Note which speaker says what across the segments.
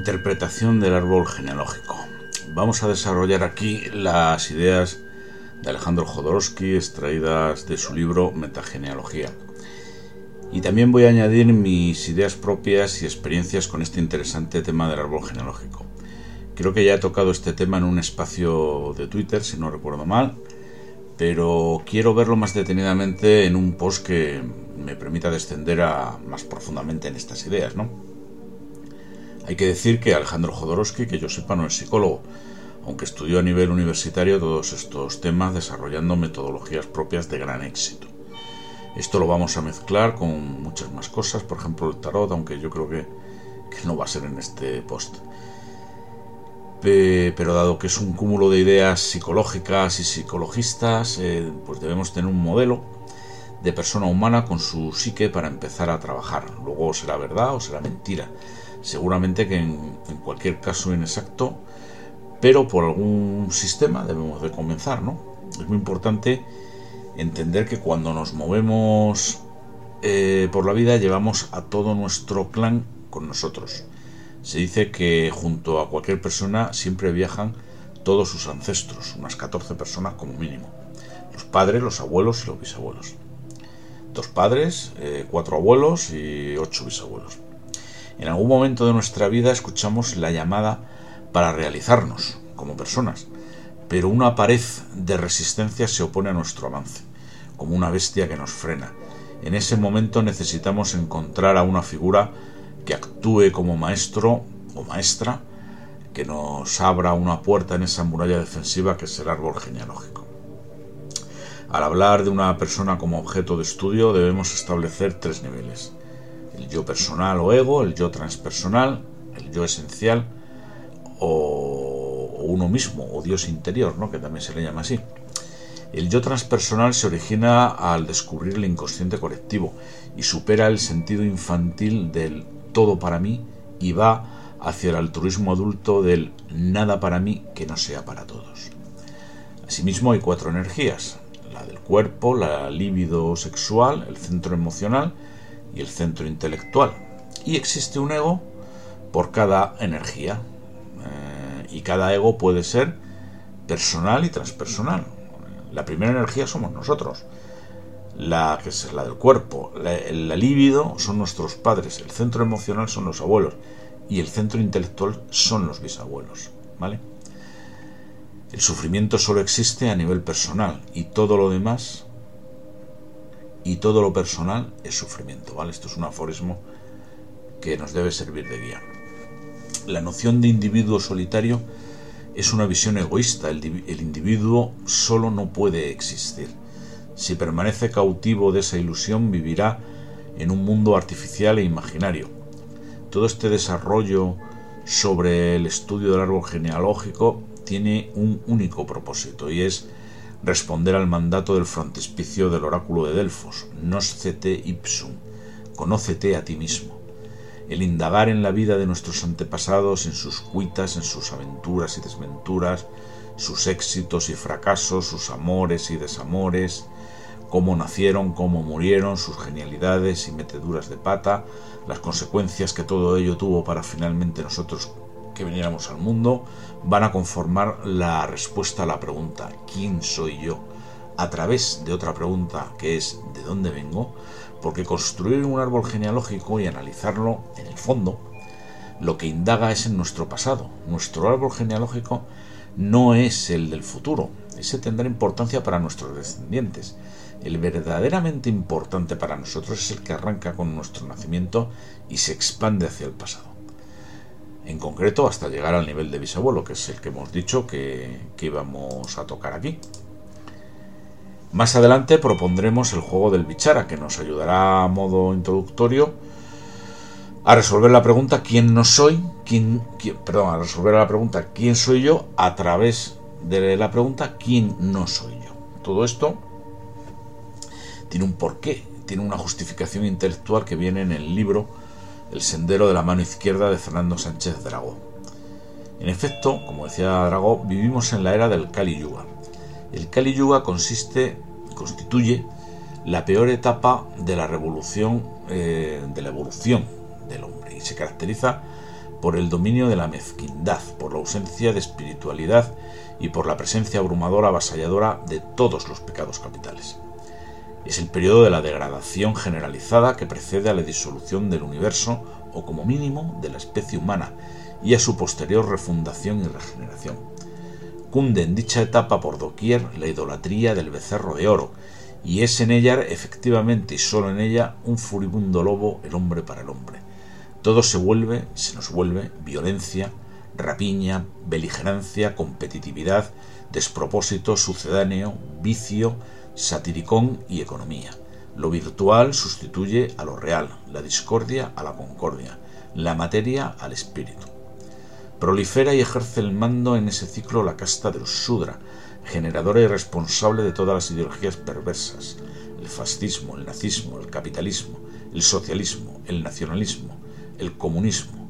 Speaker 1: Interpretación del árbol genealógico. Vamos a desarrollar aquí las ideas de Alejandro Jodorowsky extraídas de su libro Metagenealogía. Y también voy a añadir mis ideas propias y experiencias con este interesante tema del árbol genealógico. Creo que ya he tocado este tema en un espacio de Twitter, si no recuerdo mal, pero quiero verlo más detenidamente en un post que me permita descender a, más profundamente en estas ideas, ¿no? Hay que decir que Alejandro Jodorowsky, que yo sepa, no es psicólogo, aunque estudió a nivel universitario todos estos temas desarrollando metodologías propias de gran éxito. Esto lo vamos a mezclar con muchas más cosas, por ejemplo el tarot, aunque yo creo que, no va a ser en este post. Pero dado que es un cúmulo de ideas psicológicas y psicologistas, eh, pues debemos tener un modelo de persona humana con su psique para empezar a trabajar. Luego será verdad o será mentira. Seguramente que en, cualquier caso inexacto, pero por algún sistema debemos de comenzar, ¿no? Es muy importante entender que cuando nos movemos eh, por la vida llevamos a todo nuestro clan con nosotros. Se dice que junto a cualquier persona siempre viajan todos sus ancestros, unas 14 personas como mínimo. Los padres, los abuelos y los bisabuelos. Dos padres, eh, cuatro abuelos y ocho bisabuelos. En algún momento de nuestra vida escuchamos la llamada para realizarnos como personas pero una pared de resistencia se opone a nuestro avance, como una bestia que nos frena. En ese momento necesitamos encontrar a una figura que actúe como maestro o maestra, que nos abra una puerta en esa muralla defensiva que es el árbol genealógico. Al hablar de una persona como objeto de estudio debemos establecer tres niveles. El yo personal o ego, el yo transpersonal, el yo esencial o uno mismo, o Dios interior, ¿no? que también se le llama así. El yo transpersonal se origina al descubrir el inconsciente colectivo y supera el sentido infantil del todo para mí y va hacia el altruismo adulto del nada para mí que no sea para todos. Asimismo hay cuatro energías, la del cuerpo, la libido sexual, el centro emocional y el centro intelectual. Y existe un ego por cada energía, y cada ego puede ser personal y transpersonal. La primera energía somos nosotros, la que es la del cuerpo, la, la líbido son nuestros padres, el centro emocional son los abuelos y el centro intelectual son los bisabuelos, ¿vale? El sufrimiento solo existe a nivel personal y todo lo demás y todo lo personal es sufrimiento, ¿vale? Esto es un aforismo que nos debe servir de guía. La noción de individuo solitario es una visión egoísta. El, individuo solo no puede existir. Si permanece cautivo de esa ilusión, vivirá en un mundo artificial e imaginario. Todo este desarrollo sobre el estudio del árbol genealógico tiene un único propósito y es responder al mandato del frontispicio del oráculo de Delfos, Noscete ipsum, conócete a ti mismo. El indagar en la vida de nuestros antepasados, en sus cuitas, en sus aventuras y desventuras, sus éxitos y fracasos, sus amores y desamores, cómo nacieron, cómo murieron, sus genialidades y meteduras de pata, las consecuencias que todo ello tuvo para finalmente nosotros que viniéramos al mundo, van a conformar la respuesta a la pregunta ¿quién soy yo? a través de otra pregunta que es ¿de dónde vengo? porque construir un árbol genealógico y analizarlo en el fondo, lo que indaga es en nuestro pasado. Nuestro árbol genealógico no es el del futuro, ese tendrá importancia para nuestros descendientes. El verdaderamente importante para nosotros es el que arranca con nuestro nacimiento y se expande hacia el pasado. En concreto hasta llegar al nivel de bisabuelo, que es el que hemos dicho que, que íbamos a tocar aquí. Más adelante propondremos el juego del bichara, que nos ayudará a modo introductorio a resolver la pregunta ¿quién no soy? ¿Quién, perdón, a resolver la pregunta ¿quién soy yo? a través de la pregunta ¿quién no soy yo? Todo esto tiene un porqué, tiene una justificación intelectual que viene en el libro El sendero de la mano izquierda de Fernando Sánchez Dragó. En efecto, como decía Dragó, vivimos en la era del Kali Yuga el Kali Yuga consiste, constituye la peor etapa de la revolución, eh, de la evolución del hombre y se caracteriza por el dominio de la mezquindad, por la ausencia de espiritualidad y por la presencia abrumadora, avasalladora de todos los pecados capitales. Es el periodo de la degradación generalizada que precede a la disolución del universo o como mínimo de la especie humana y a su posterior refundación y regeneración. Cunde en dicha etapa por doquier la idolatría del becerro de oro, y es en ella, efectivamente y solo en ella, un furibundo lobo el hombre para el hombre. Todo se vuelve, se nos vuelve, violencia, rapiña, beligerancia, competitividad, despropósito, sucedáneo, vicio, satiricón y economía. Lo virtual sustituye a lo real, la discordia a la concordia, la materia al espíritu. Prolifera y ejerce el mando en ese ciclo la casta del Sudra, generadora y responsable de todas las ideologías perversas, el fascismo, el nazismo, el capitalismo, el socialismo, el nacionalismo, el comunismo,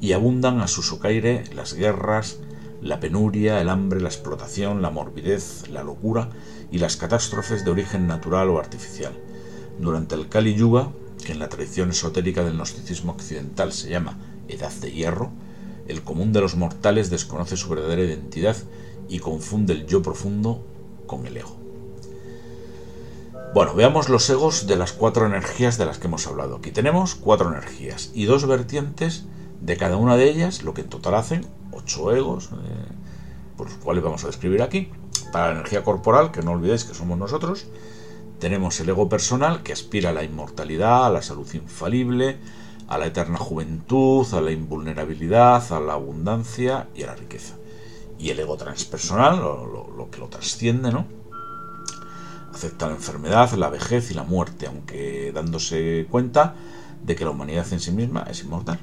Speaker 1: y abundan a su socaire las guerras, la penuria, el hambre, la explotación, la morbidez, la locura y las catástrofes de origen natural o artificial. Durante el Kali Yuga, que en la tradición esotérica del gnosticismo occidental se llama Edad de Hierro, el común de los mortales desconoce su verdadera identidad y confunde el yo profundo con el ego. Bueno, veamos los egos de las cuatro energías de las que hemos hablado. Aquí tenemos cuatro energías y dos vertientes de cada una de ellas, lo que en total hacen ocho egos, eh, por los cuales vamos a describir aquí. Para la energía corporal, que no olvidéis que somos nosotros, tenemos el ego personal que aspira a la inmortalidad, a la salud infalible, a la eterna juventud, a la invulnerabilidad, a la abundancia y a la riqueza. Y el ego transpersonal, lo, que lo trasciende, ¿no? Acepta la enfermedad, la vejez y la muerte, aunque dándose cuenta de que la humanidad en sí misma es inmortal.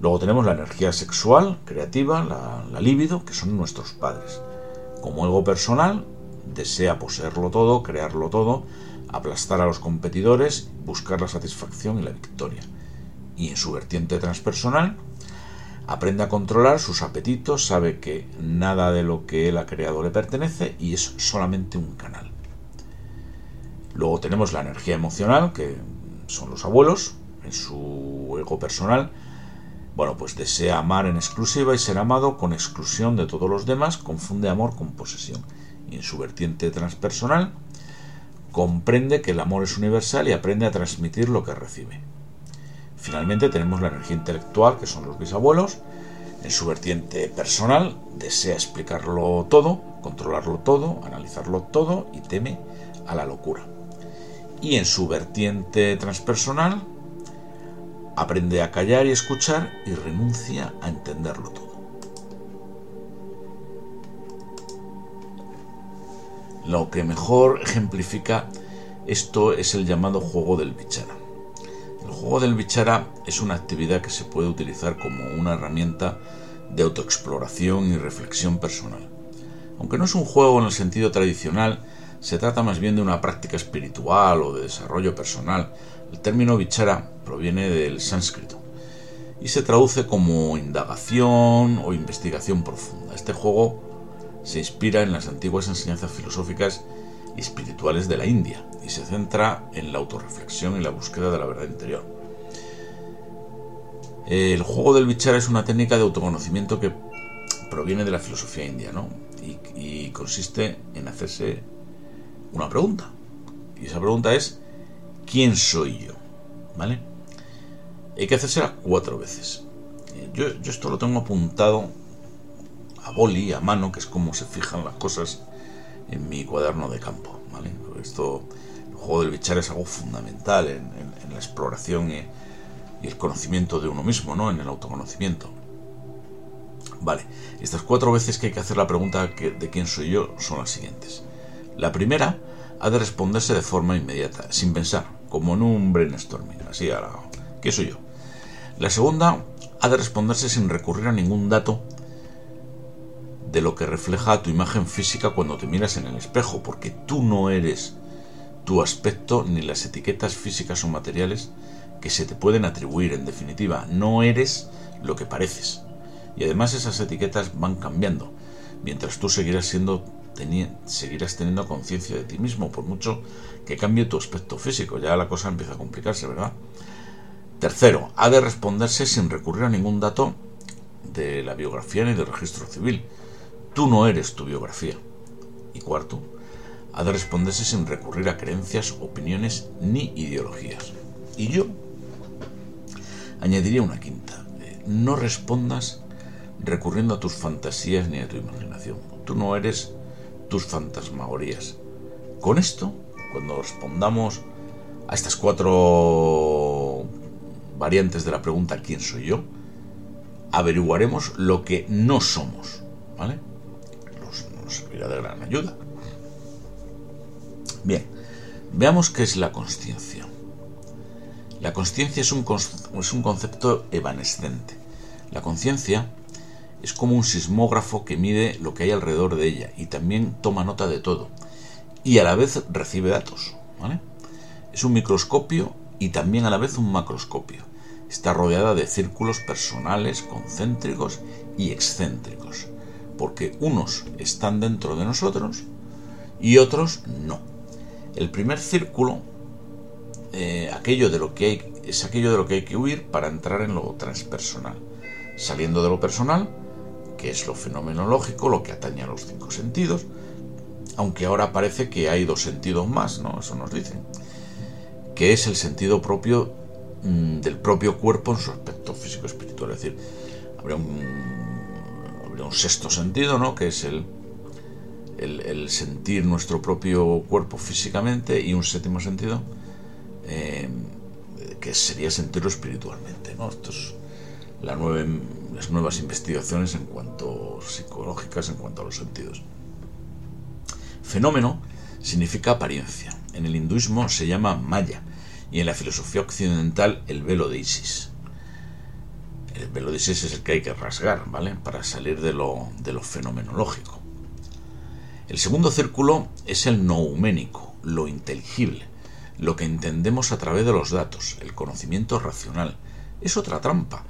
Speaker 1: Luego tenemos la energía sexual, creativa, la, la libido, que son nuestros padres. Como ego personal, desea poseerlo todo, crearlo todo, aplastar a los competidores, buscar la satisfacción y la victoria. Y en su vertiente transpersonal, aprende a controlar sus apetitos, sabe que nada de lo que él ha creado le pertenece y es solamente un canal. Luego tenemos la energía emocional, que son los abuelos, en su ego personal. Bueno, pues desea amar en exclusiva y ser amado con exclusión de todos los demás, confunde amor con posesión. Y en su vertiente transpersonal, comprende que el amor es universal y aprende a transmitir lo que recibe. Finalmente tenemos la energía intelectual, que son los bisabuelos. En su vertiente personal desea explicarlo todo, controlarlo todo, analizarlo todo y teme a la locura. Y en su vertiente transpersonal aprende a callar y escuchar y renuncia a entenderlo todo. Lo que mejor ejemplifica esto es el llamado juego del bichara. El juego del bichara es una actividad que se puede utilizar como una herramienta de autoexploración y reflexión personal. Aunque no es un juego en el sentido tradicional, se trata más bien de una práctica espiritual o de desarrollo personal. El término bichara proviene del sánscrito y se traduce como indagación o investigación profunda. Este juego se inspira en las antiguas enseñanzas filosóficas y espirituales de la India y se centra en la autorreflexión y la búsqueda de la verdad interior. El juego del bichara es una técnica de autoconocimiento que proviene de la filosofía india ¿no? y consiste en hacerse una pregunta. Y esa pregunta es, ¿quién soy yo? ¿Vale? Hay que hacérsela cuatro veces. Yo, yo esto lo tengo apuntado a boli, a mano, que es como se fijan las cosas en mi cuaderno de campo. ¿vale? Esto, el juego del bichar es algo fundamental en, la exploración y, el conocimiento de uno mismo, ¿no? en el autoconocimiento. Vale, estas cuatro veces que hay que hacer la pregunta de quién soy yo son las siguientes. La primera ha de responderse de forma inmediata, sin pensar, como en un brainstorming, así a la... ¿Qué soy yo? La segunda ha de responderse sin recurrir a ningún dato de lo que refleja tu imagen física cuando te miras en el espejo, porque tú no eres tu aspecto ni las etiquetas físicas o materiales que se te pueden atribuir. En definitiva, no eres lo que pareces. Y además esas etiquetas van cambiando, mientras tú seguirás siendo seguirás teniendo conciencia de ti mismo, por mucho que cambie tu aspecto físico. Ya la cosa empieza a complicarse, ¿verdad? Tercero, ha de responderse sin recurrir a ningún dato de la biografía ni del registro civil. Tú no eres tu biografía. Y cuarto, ha de responderse sin recurrir a creencias, opiniones ni ideologías. Y yo añadiría una quinta. No respondas recurriendo a tus fantasías ni a tu imaginación. Tú no eres tus fantasmagorías. Con esto, cuando respondamos a estas cuatro variantes de la pregunta ¿quién soy yo? averiguaremos lo que no somos, ¿vale? Nos, servirá de gran ayuda. Bien, veamos qué es la conciencia. La conciencia es un, es un concepto evanescente. La conciencia es como un sismógrafo que mide lo que hay alrededor de ella y también toma nota de todo y a la vez recibe datos. Es un microscopio y también a la vez un macroscopio. Está rodeada de círculos personales, concéntricos y excéntricos, porque unos están dentro de nosotros y otros no. El primer círculo eh, aquello de lo que hay, es aquello de lo que hay que huir para entrar en lo transpersonal. Saliendo de lo personal, que es lo fenomenológico, lo que atañe a los cinco sentidos, aunque ahora parece que hay dos sentidos más, ¿no? Eso nos dicen, que es el sentido propio Mm, del propio cuerpo en su aspecto físico-espiritual. Es decir, habría un, sexto sentido, ¿no? que es el, el, sentir nuestro propio cuerpo físicamente, y un séptimo sentido, eh, que sería sentirlo espiritualmente. ¿no? Esto es la las nuevas investigaciones en cuanto psicológicas en cuanto a los sentidos. Fenómeno significa apariencia. En el hinduismo se llama maya y en la filosofía occidental el velo de Isis. El velo de Isis es el que hay que rasgar, ¿vale? Para salir de lo, de lo fenomenológico. El segundo círculo es el nouménico, lo inteligible, lo que entendemos a través de los datos, el conocimiento racional. Es otra trampa,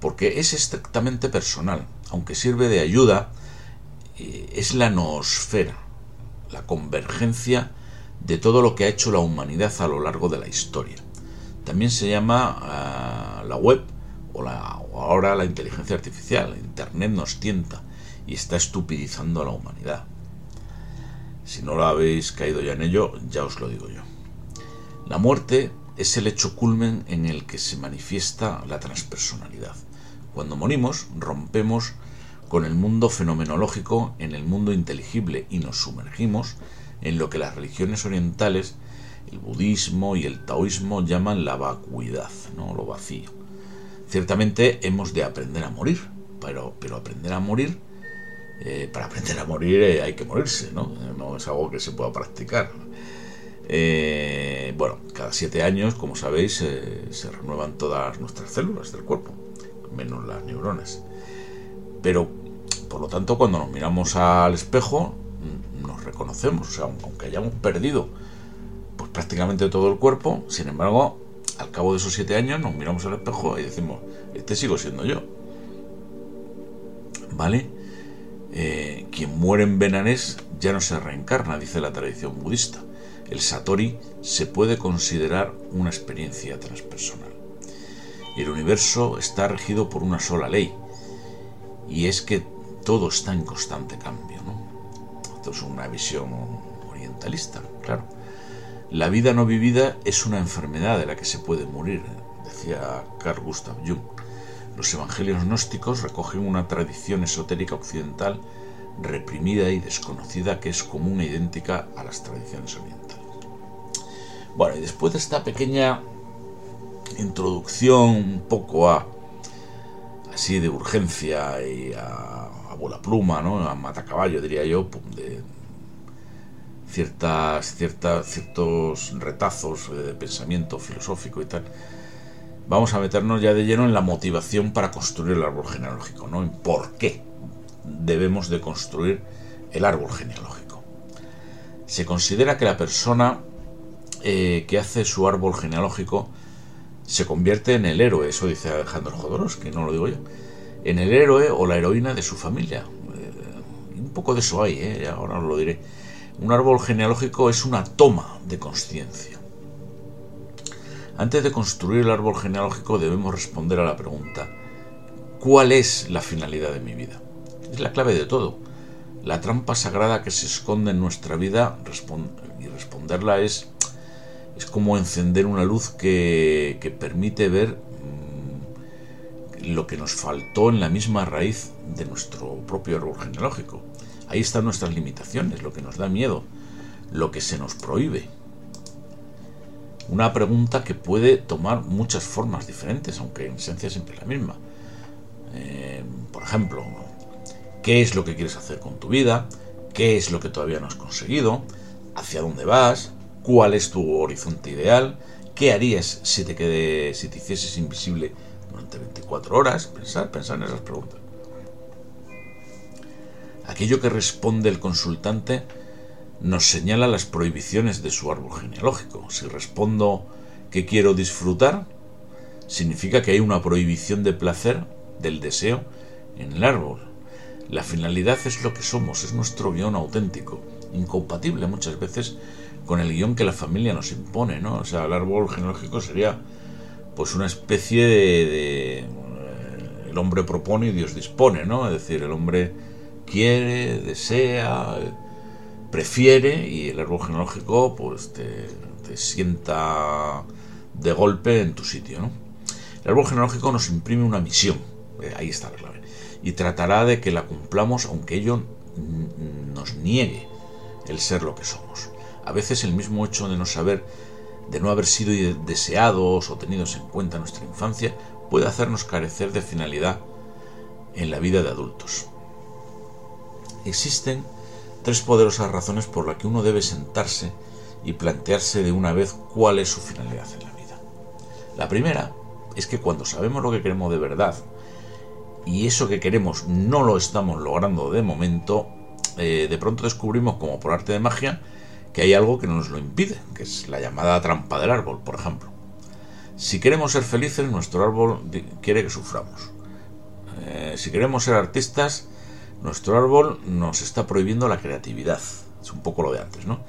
Speaker 1: porque es estrictamente personal, aunque sirve de ayuda, eh, es la noosfera, la convergencia de todo lo que ha hecho la humanidad a lo largo de la historia. También se llama ah, la web o, la, ahora la inteligencia artificial. Internet nos tienta y está estupidizando a la humanidad. Si no lo habéis caído ya en ello, ya os lo digo yo. La muerte es el hecho culmen en el que se manifiesta la transpersonalidad. Cuando morimos, rompemos con el mundo fenomenológico en el mundo inteligible y nos sumergimos en lo que las religiones orientales, el budismo y el taoísmo llaman la vacuidad, ¿no? lo vacío. Ciertamente hemos de aprender a morir, pero, pero aprender a morir, eh, para aprender a morir eh, hay que morirse, ¿no? no es algo que se pueda practicar. Eh, bueno, cada siete años, como sabéis, se renuevan todas nuestras células del cuerpo, menos las neuronas. Pero, por lo tanto, cuando nos miramos al espejo, nos reconocemos, o sea, aunque hayamos perdido pues prácticamente todo el cuerpo, sin embargo, al cabo de esos siete años nos miramos al espejo y decimos, este sigo siendo yo. ¿Vale? Eh, quien muere en Benanés ya no se reencarna, dice la tradición budista. El Satori se puede considerar una experiencia transpersonal. El universo está regido por una sola ley, y es que todo está en constante cambio. ¿no? Esto es una visión orientalista, claro. La vida no vivida es una enfermedad de la que se puede morir, decía Carl Gustav Jung. Los evangelios gnósticos recogen una tradición esotérica occidental reprimida y desconocida que es común e idéntica a las tradiciones orientales. Bueno, y después de esta pequeña introducción un poco a así de urgencia y a la pluma, ¿no? a matacaballo, diría yo, de ciertas, ciertas, ciertos retazos de pensamiento filosófico y tal. Vamos a meternos ya de lleno en la motivación para construir el árbol genealógico, ¿no? En por qué debemos de construir el árbol genealógico. Se considera que la persona eh, que hace su árbol genealógico se convierte en el héroe, eso dice Alejandro Jodorowsky, no lo digo yo en el héroe o la heroína de su familia. Eh, un poco de eso hay, ¿eh? ahora os lo diré. Un árbol genealógico es una toma de conciencia. Antes de construir el árbol genealógico debemos responder a la pregunta, ¿cuál es la finalidad de mi vida? Es la clave de todo. La trampa sagrada que se esconde en nuestra vida y responderla es, es como encender una luz que, permite ver mm, lo que nos faltó en la misma raíz de nuestro propio árbol genealógico. Ahí están nuestras limitaciones, lo que nos da miedo, lo que se nos prohíbe. Una pregunta que puede tomar muchas formas diferentes, aunque en esencia siempre es la misma. Eh, por ejemplo, ¿qué es lo que quieres hacer con tu vida? ¿Qué es lo que todavía no has conseguido? ¿Hacia dónde vas? ¿Cuál es tu horizonte ideal? ¿Qué harías si te, quede, si te hicieses invisible durante 24 horas? Pensar, pensar en esas preguntas. Aquello que responde el consultante nos señala las prohibiciones de su árbol genealógico. Si respondo que quiero disfrutar, significa que hay una prohibición de placer, del deseo, en el árbol. La finalidad es lo que somos, es nuestro guion auténtico, incompatible muchas veces con el guion que la familia nos impone, ¿no? O sea, el árbol genealógico sería pues una especie de, eh, el hombre propone y Dios dispone, ¿no? Es decir, el hombre quiere, desea, prefiere y el árbol genealógico pues te, sienta de golpe en tu sitio. ¿no? El árbol genealógico nos imprime una misión, eh, ahí está la clave, y tratará de que la cumplamos aunque ello nos niegue el ser lo que somos. A veces el mismo hecho de no saber, de no haber sido deseados o tenidos en cuenta en nuestra infancia, puede hacernos carecer de finalidad en la vida de adultos. Existen tres poderosas razones por las que uno debe sentarse y plantearse de una vez cuál es su finalidad en la vida. La primera es que cuando sabemos lo que queremos de verdad y eso que queremos no lo estamos logrando de momento, eh, de pronto descubrimos como por arte de magia hay algo que nos lo impide, que es la llamada trampa del árbol, por ejemplo. Si queremos ser felices, nuestro árbol quiere que suframos. Eh, si queremos ser artistas, nuestro árbol nos está prohibiendo la creatividad. Es un poco lo de antes, ¿no?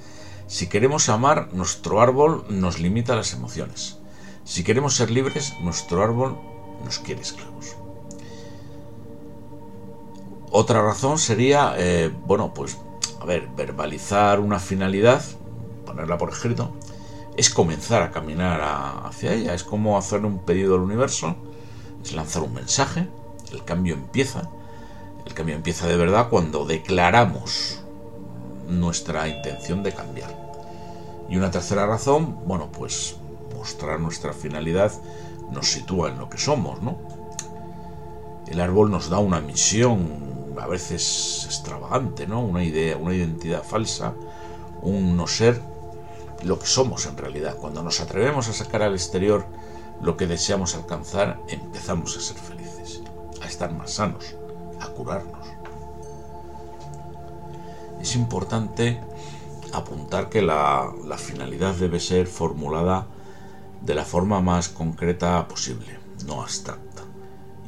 Speaker 1: Si queremos amar, nuestro árbol nos limita las emociones. Si queremos ser libres, nuestro árbol nos quiere esclavos. Otra razón sería, eh, bueno, pues, a ver, verbalizar una finalidad, ponerla por escrito, es comenzar a caminar hacia ella, es como hacer un pedido al universo, es lanzar un mensaje, el cambio empieza, el cambio empieza de verdad cuando declaramos nuestra intención de cambiar. Y una tercera razón, bueno, pues mostrar nuestra finalidad nos sitúa en lo que somos, ¿no? El árbol nos da una misión a veces extravagante, ¿no? Una idea, una identidad falsa, un no ser lo que somos en realidad. Cuando nos atrevemos a sacar al exterior lo que deseamos alcanzar, empezamos a ser felices, a estar más sanos, a curarnos. Es importante apuntar que la, finalidad debe ser formulada de la forma más concreta posible, no abstracta.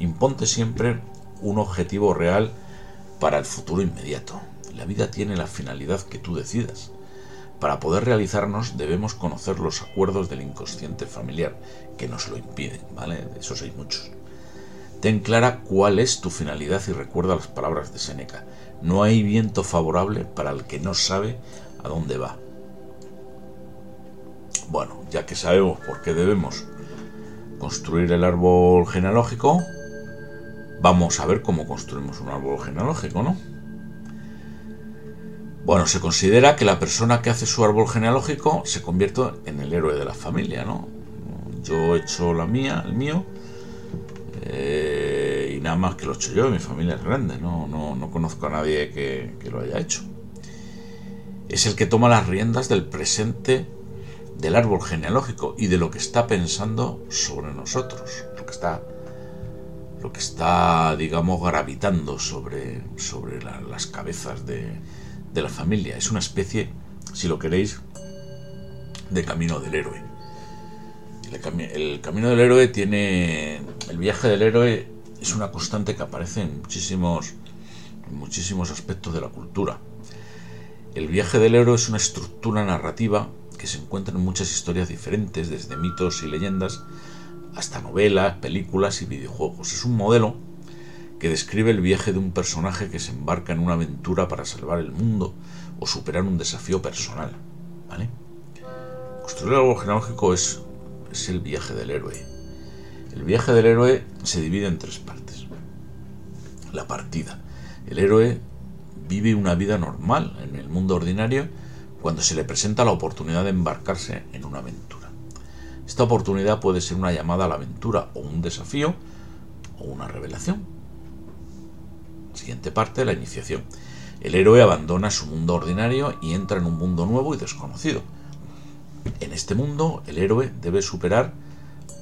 Speaker 1: Imponte siempre un objetivo real para el futuro inmediato. La vida tiene la finalidad que tú decidas. Para poder realizarnos debemos conocer los acuerdos del inconsciente familiar que nos lo impiden, ¿vale? De esos hay muchos. Ten clara cuál es tu finalidad y recuerda las palabras de Seneca. No hay viento favorable para el que no sabe a dónde va. Bueno, ya que sabemos por qué debemos construir el árbol genealógico, vamos a ver cómo construimos un árbol genealógico, ¿no? Bueno, se considera que la persona que hace su árbol genealógico se convierte en el héroe de la familia, ¿no? Yo he hecho la mía, el mío, eh, y nada más que lo he hecho yo, mi familia es grande, no, no, conozco a nadie que, que, lo haya hecho. Es el que toma las riendas del presente del árbol genealógico y de lo que está pensando sobre nosotros, lo que está, lo que está digamos, gravitando sobre, sobre las cabezas de, de la familia. Es una especie, si lo queréis, de camino del héroe. El, camino del héroe tiene. El viaje del héroe es una constante que aparece en muchísimos, muchísimos aspectos de la cultura. El viaje del héroe es una estructura narrativa que se encuentra en muchas historias diferentes, desde mitos y leyendas hasta novelas, películas y videojuegos. Es un modelo que describe el viaje de un personaje que se embarca en una aventura para salvar el mundo o superar un desafío personal. Construir algo genealógico es, es el viaje del héroe. El viaje del héroe se divide en tres partes. La partida. El héroe vive una vida normal en el mundo ordinario cuando se le presenta la oportunidad de embarcarse en una aventura. Esta oportunidad puede ser una llamada a la aventura o un desafío o una revelación. Siguiente parte, la iniciación. El héroe abandona su mundo ordinario y entra en un mundo nuevo y desconocido. En este mundo, el héroe debe superar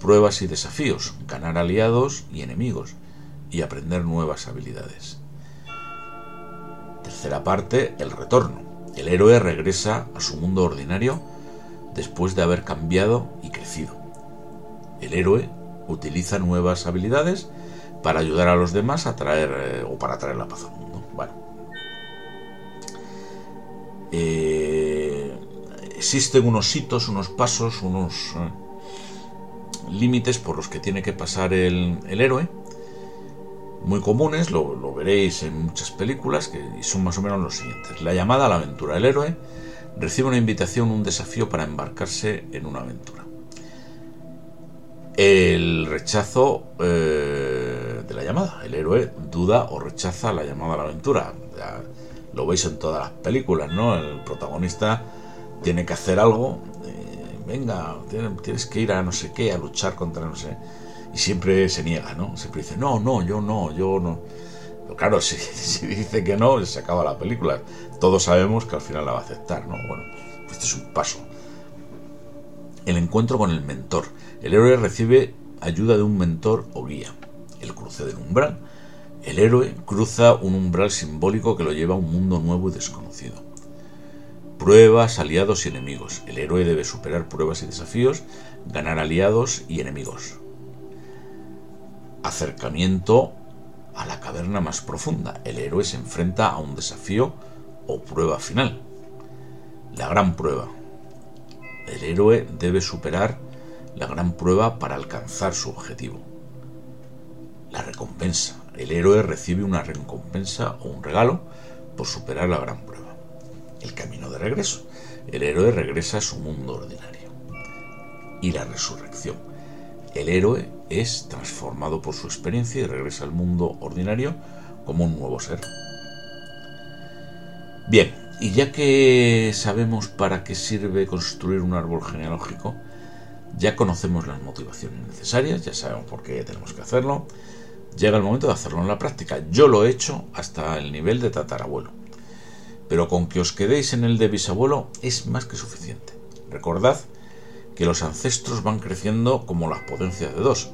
Speaker 1: pruebas y desafíos, ganar aliados y enemigos y aprender nuevas habilidades. Tercera parte, el retorno. El héroe regresa a su mundo ordinario después de haber cambiado y crecido. El héroe utiliza nuevas habilidades para ayudar a los demás a traer eh, o para traer la paz al mundo. Bueno. Eh, existen unos hitos, unos pasos, unos eh, límites por los que tiene que pasar el, héroe. Muy comunes, lo, veréis en muchas películas, que son más o menos los siguientes. La llamada a la aventura. El héroe recibe una invitación, un desafío para embarcarse en una aventura. El rechazo eh, de la llamada. El héroe duda o rechaza la llamada a la aventura. lo veis en todas las películas, ¿no? El protagonista tiene que hacer algo. Eh, venga, tienes que ir a no sé qué, a luchar contra no sé. Y siempre se niega, ¿no? Siempre dice, no, no, yo no, yo no. Pero claro, si dice que no, se acaba la película. Todos sabemos que al final la va a aceptar, ¿no? Bueno, pues este es un paso. El encuentro con el mentor. El héroe recibe ayuda de un mentor o guía. El cruce del umbral. El héroe cruza un umbral simbólico que lo lleva a un mundo nuevo y desconocido. Pruebas, aliados y enemigos. El héroe debe superar pruebas y desafíos, ganar aliados y enemigos. Acercamiento a la caverna más profunda. El héroe se enfrenta a un desafío o prueba final. La gran prueba. El héroe debe superar la gran prueba para alcanzar su objetivo. La recompensa. El héroe recibe una recompensa o un regalo por superar la gran prueba. El camino de regreso. El héroe regresa a su mundo ordinario. Y la resurrección. El héroe es transformado por su experiencia y regresa al mundo ordinario como un nuevo ser. Bien, y ya que sabemos para qué sirve construir un árbol genealógico, ya conocemos las motivaciones necesarias, ya sabemos por qué tenemos que hacerlo, llega el momento de hacerlo en la práctica. Yo lo he hecho hasta el nivel de tatarabuelo, pero con que os quedéis en el de bisabuelo es más que suficiente. Recordad que los ancestros van creciendo como las potencias de dos.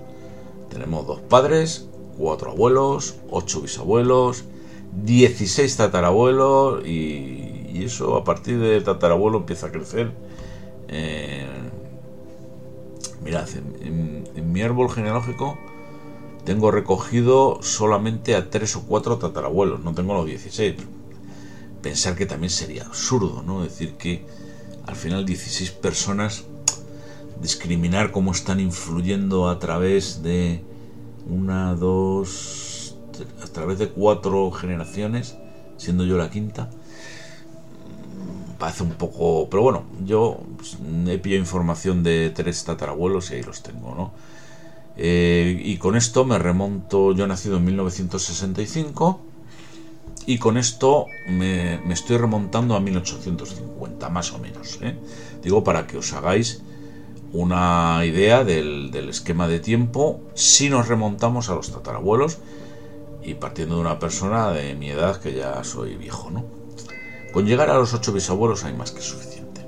Speaker 1: Tenemos dos padres, cuatro abuelos, ocho bisabuelos, 16 tatarabuelos y, eso a partir del tatarabuelo empieza a crecer. Eh, mirad, en, mi árbol genealógico tengo recogido solamente a tres o cuatro tatarabuelos, no tengo los 16. Pensar que también sería absurdo, ¿no? Decir que al final 16 personas discriminar cómo están influyendo a través de una, dos, a través de cuatro generaciones, siendo yo la quinta, parece un poco... Pero bueno, yo pues, he pillado información de tres tatarabuelos y ahí los tengo, ¿no? Eh, y con esto me remonto, yo he nacido en 1965 y con esto me, estoy remontando a 1850, más o menos. ¿eh? Digo, para que os hagáis una idea del, esquema de tiempo si nos remontamos a los tatarabuelos y partiendo de una persona de mi edad que ya soy viejo, ¿no? Con llegar a los ocho bisabuelos hay más que suficiente.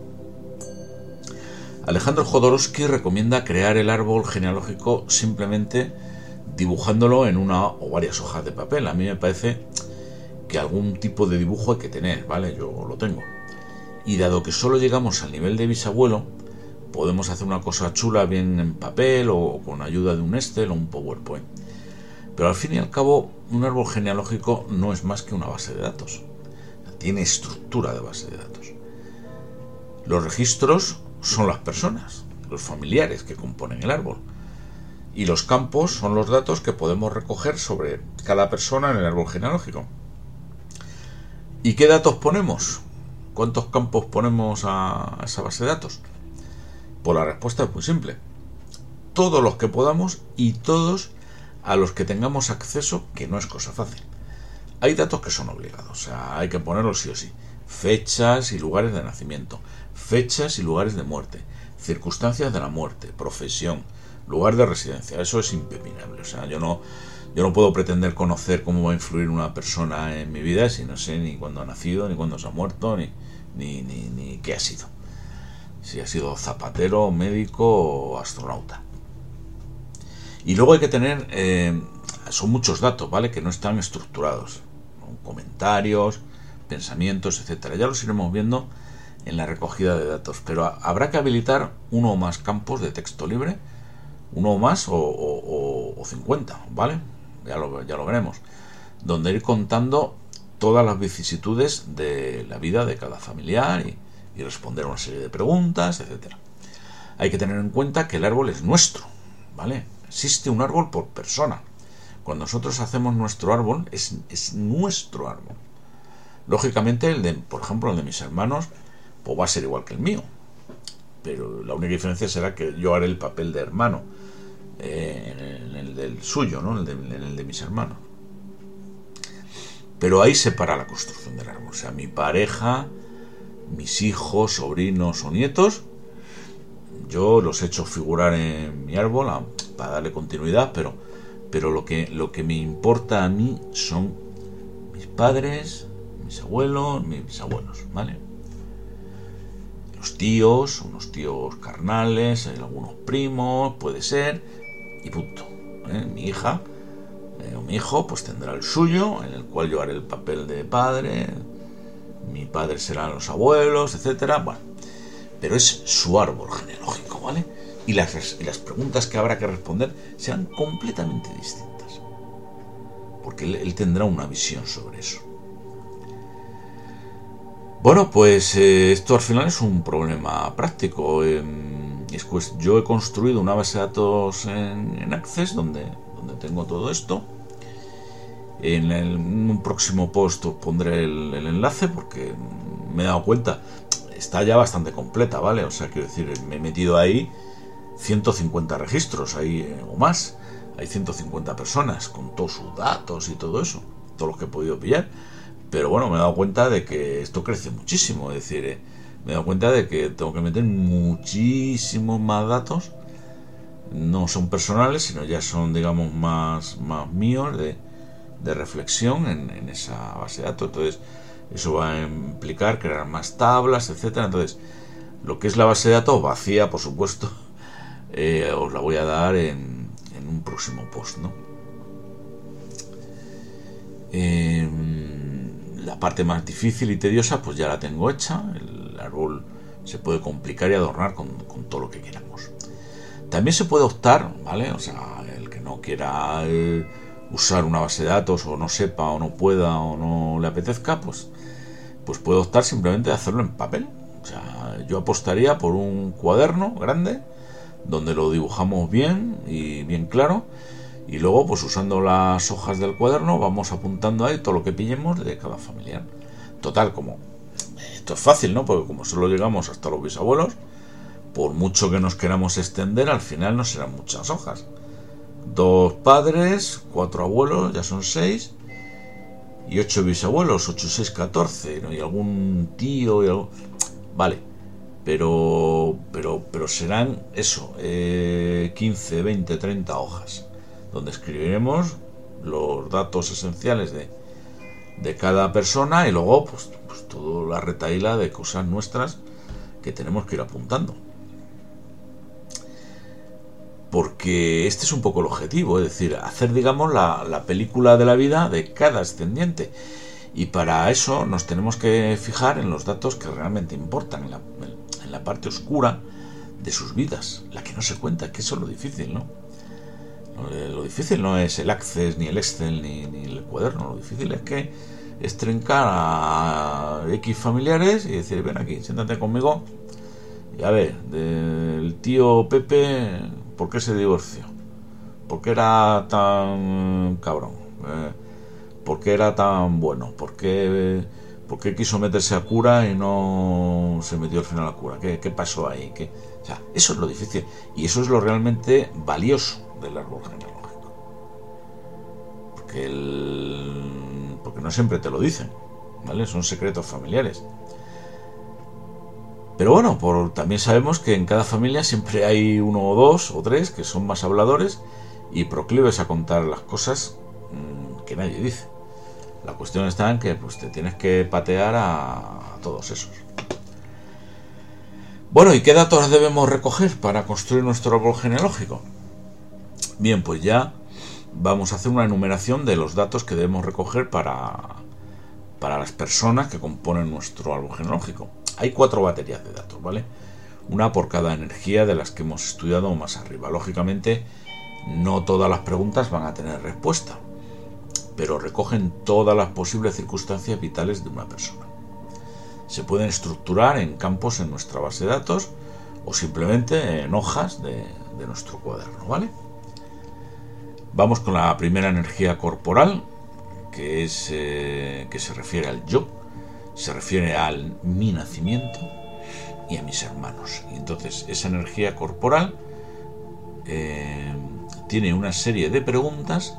Speaker 1: Alejandro Jodorowsky recomienda crear el árbol genealógico simplemente dibujándolo en una o varias hojas de papel. A mí me parece que algún tipo de dibujo hay que tener, ¿vale? Yo lo tengo. Y dado que solo llegamos al nivel de bisabuelo, podemos hacer una cosa chula bien en papel o con ayuda de un Excel o un PowerPoint. Pero al fin y al cabo, un árbol genealógico no es más que una base de datos. Tiene estructura de base de datos. Los registros son las personas, los familiares que componen el árbol. Y los campos son los datos que podemos recoger sobre cada persona en el árbol genealógico. ¿Y qué datos ponemos? ¿Cuántos campos ponemos a esa base de datos? Pues la respuesta es muy simple. Todos los que podamos y todos a los que tengamos acceso, que no es cosa fácil. Hay datos que son obligados, o sea, hay que ponerlos sí o sí. Fechas y lugares de nacimiento, fechas y lugares de muerte, circunstancias de la muerte, profesión, lugar de residencia. Eso es impepinable. O sea, yo no, yo no puedo pretender conocer cómo va a influir una persona en mi vida si no sé ni cuándo ha nacido, ni cuándo se ha muerto, ni, ni, ni, qué ha sido. Si ha sido zapatero, médico o astronauta. Y luego hay que tener, eh, son muchos datos, ¿vale? Que no están estructurados. Comentarios, pensamientos, etcétera. Ya los iremos viendo en la recogida de datos. Pero habrá que habilitar uno o más campos de texto libre, uno o más o, o, 50, ¿vale? Ya lo, ya lo veremos. Donde ir contando todas las vicisitudes de la vida de cada familiar y, y responder a una serie de preguntas, etcétera. Hay que tener en cuenta que el árbol es nuestro, ¿vale? Existe un árbol por persona. Cuando nosotros hacemos nuestro árbol, es, es nuestro árbol. Lógicamente, el de, por ejemplo, el de mis hermanos, pues va a ser igual que el mío. Pero la única diferencia será que yo haré el papel de hermano eh, en, el, del suyo, ¿no? En el de, mis hermanos. Pero ahí se para la construcción del árbol. O sea, mi pareja, mis hijos, sobrinos o nietos, yo los he hecho figurar en mi árbol para darle continuidad, pero, pero lo, que, lo que me importa a mí son mis padres, mis abuelos, mis bisabuelos, ¿vale? Los tíos, unos tíos carnales, algunos primos, puede ser, y punto. ¿eh? Mi hija eh, o mi hijo pues tendrá el suyo, en el cual yo haré el papel de padre, mi padre serán los abuelos, etcétera. Bueno, pero es su árbol genealógico, ¿vale? Y las, las preguntas que habrá que responder serán completamente distintas. Porque él, tendrá una visión sobre eso. Bueno, pues eh, esto al final es un problema práctico. Em, pues yo he construido una base de datos en, Access donde, donde tengo todo esto. En, un próximo post os pondré el, enlace porque me he dado cuenta, está ya bastante completa, ¿vale? O sea, quiero decir, me he metido ahí 150 registros ahí eh, o más. Hay 150 personas con todos sus datos y todo eso, todos los que he podido pillar. Pero bueno, me he dado cuenta de que esto crece muchísimo. Es decir, eh, me he dado cuenta de que tengo que meter muchísimos más datos. No son personales, sino ya son, digamos, más, más míos de, reflexión en, esa base de datos. Entonces, eso va a implicar crear más tablas, etcétera. Entonces, lo que es la base de datos vacía, por supuesto, eh, os la voy a dar en, un próximo post, ¿no? Em, la parte más difícil y tediosa, pues ya la tengo hecha. El, árbol se puede complicar y adornar con, todo lo que queramos. También se puede optar, ¿vale? O sea, el que no quiera eh, usar una base de datos o no sepa o no pueda o no le apetezca, pues, pues puede optar simplemente de hacerlo en papel. O sea, yo apostaría por un cuaderno grande donde lo dibujamos bien y bien claro y luego pues usando las hojas del cuaderno vamos apuntando ahí todo lo que pillemos de cada familiar. Total, como esto es fácil, ¿no? Porque como solo llegamos hasta los bisabuelos, por mucho que nos queramos extender, al final no serán muchas hojas. Dos padres, cuatro abuelos, ya son seis. Y ocho bisabuelos, ocho, seis, catorce. ¿no? Y algún tío y algo... Vale. Pero, pero, pero serán eso, eh, 15, 20, 30 hojas. Donde escribiremos los datos esenciales de, de cada persona y luego pues, pues toda la retaíla de cosas nuestras que tenemos que ir apuntando. Porque este es un poco el objetivo, es decir, hacer, digamos, la, película de la vida de cada ascendiente. Y para eso nos tenemos que fijar en los datos que realmente importan, la, la parte oscura de sus vidas, la que no se cuenta, que eso es lo difícil, ¿no? Lo, difícil no es el Access, ni el Excel, ni, el cuaderno. Lo difícil es que es trincar a X familiares y decir, ven aquí, siéntate conmigo Y a ver, del tío Pepe, ¿por qué se divorció? ¿Por qué era tan cabrón? Eh, ¿Por qué era tan bueno? ¿Por qué, ¿Por qué quiso meterse a cura y no se metió al final a cura? ¿Qué, pasó ahí? O sea, eso es lo difícil. Y eso es lo realmente valioso del árbol genealógico. Porque, el, porque no siempre te lo dicen. ¿Vale? Son secretos familiares. Pero bueno, también sabemos que en cada familia siempre hay uno o dos o tres que son más habladores y proclives a contar las cosas mm, que nadie dice. La cuestión está en que pues, te tienes que patear a, todos esos. Bueno, ¿y qué datos debemos recoger para construir nuestro árbol genealógico? Bien, pues ya vamos a hacer una enumeración de los datos que debemos recoger para, para las personas que componen nuestro árbol genealógico. Hay cuatro baterías de datos, ¿vale? Una por cada energía de las que hemos estudiado más arriba. Lógicamente, no todas las preguntas van a tener respuesta, pero recogen todas las posibles circunstancias vitales de una persona. Se pueden estructurar en campos en nuestra base de datos o simplemente en hojas de, nuestro cuaderno, ¿vale? Vamos con la primera energía corporal, que es eh, que se refiere al yo se refiere al mi nacimiento y a mis hermanos. Y entonces esa energía corporal eh, tiene una serie de preguntas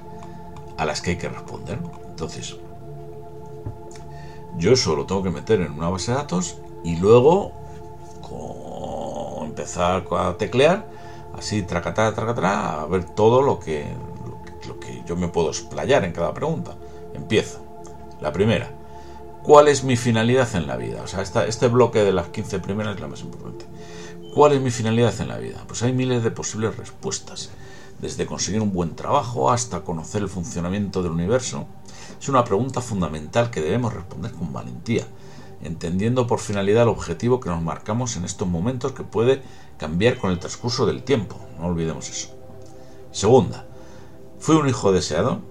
Speaker 1: a las que hay que responder. Entonces, yo eso lo tengo que meter en una base de datos y luego empezar a teclear, así tracatá, tracatá, a ver todo lo que, lo que yo me puedo explayar en cada pregunta. Empiezo. La primera, ¿Cuál es mi finalidad en la vida? O sea, este bloque de las 15 primeras es la más importante. ¿Cuál es mi finalidad en la vida? Pues hay miles de posibles respuestas, desde conseguir un buen trabajo hasta conocer el funcionamiento del universo. Es una pregunta fundamental que debemos responder con valentía, entendiendo por finalidad el objetivo que nos marcamos en estos momentos que puede cambiar con el transcurso del tiempo. No olvidemos eso. Segunda, ¿fui un hijo deseado?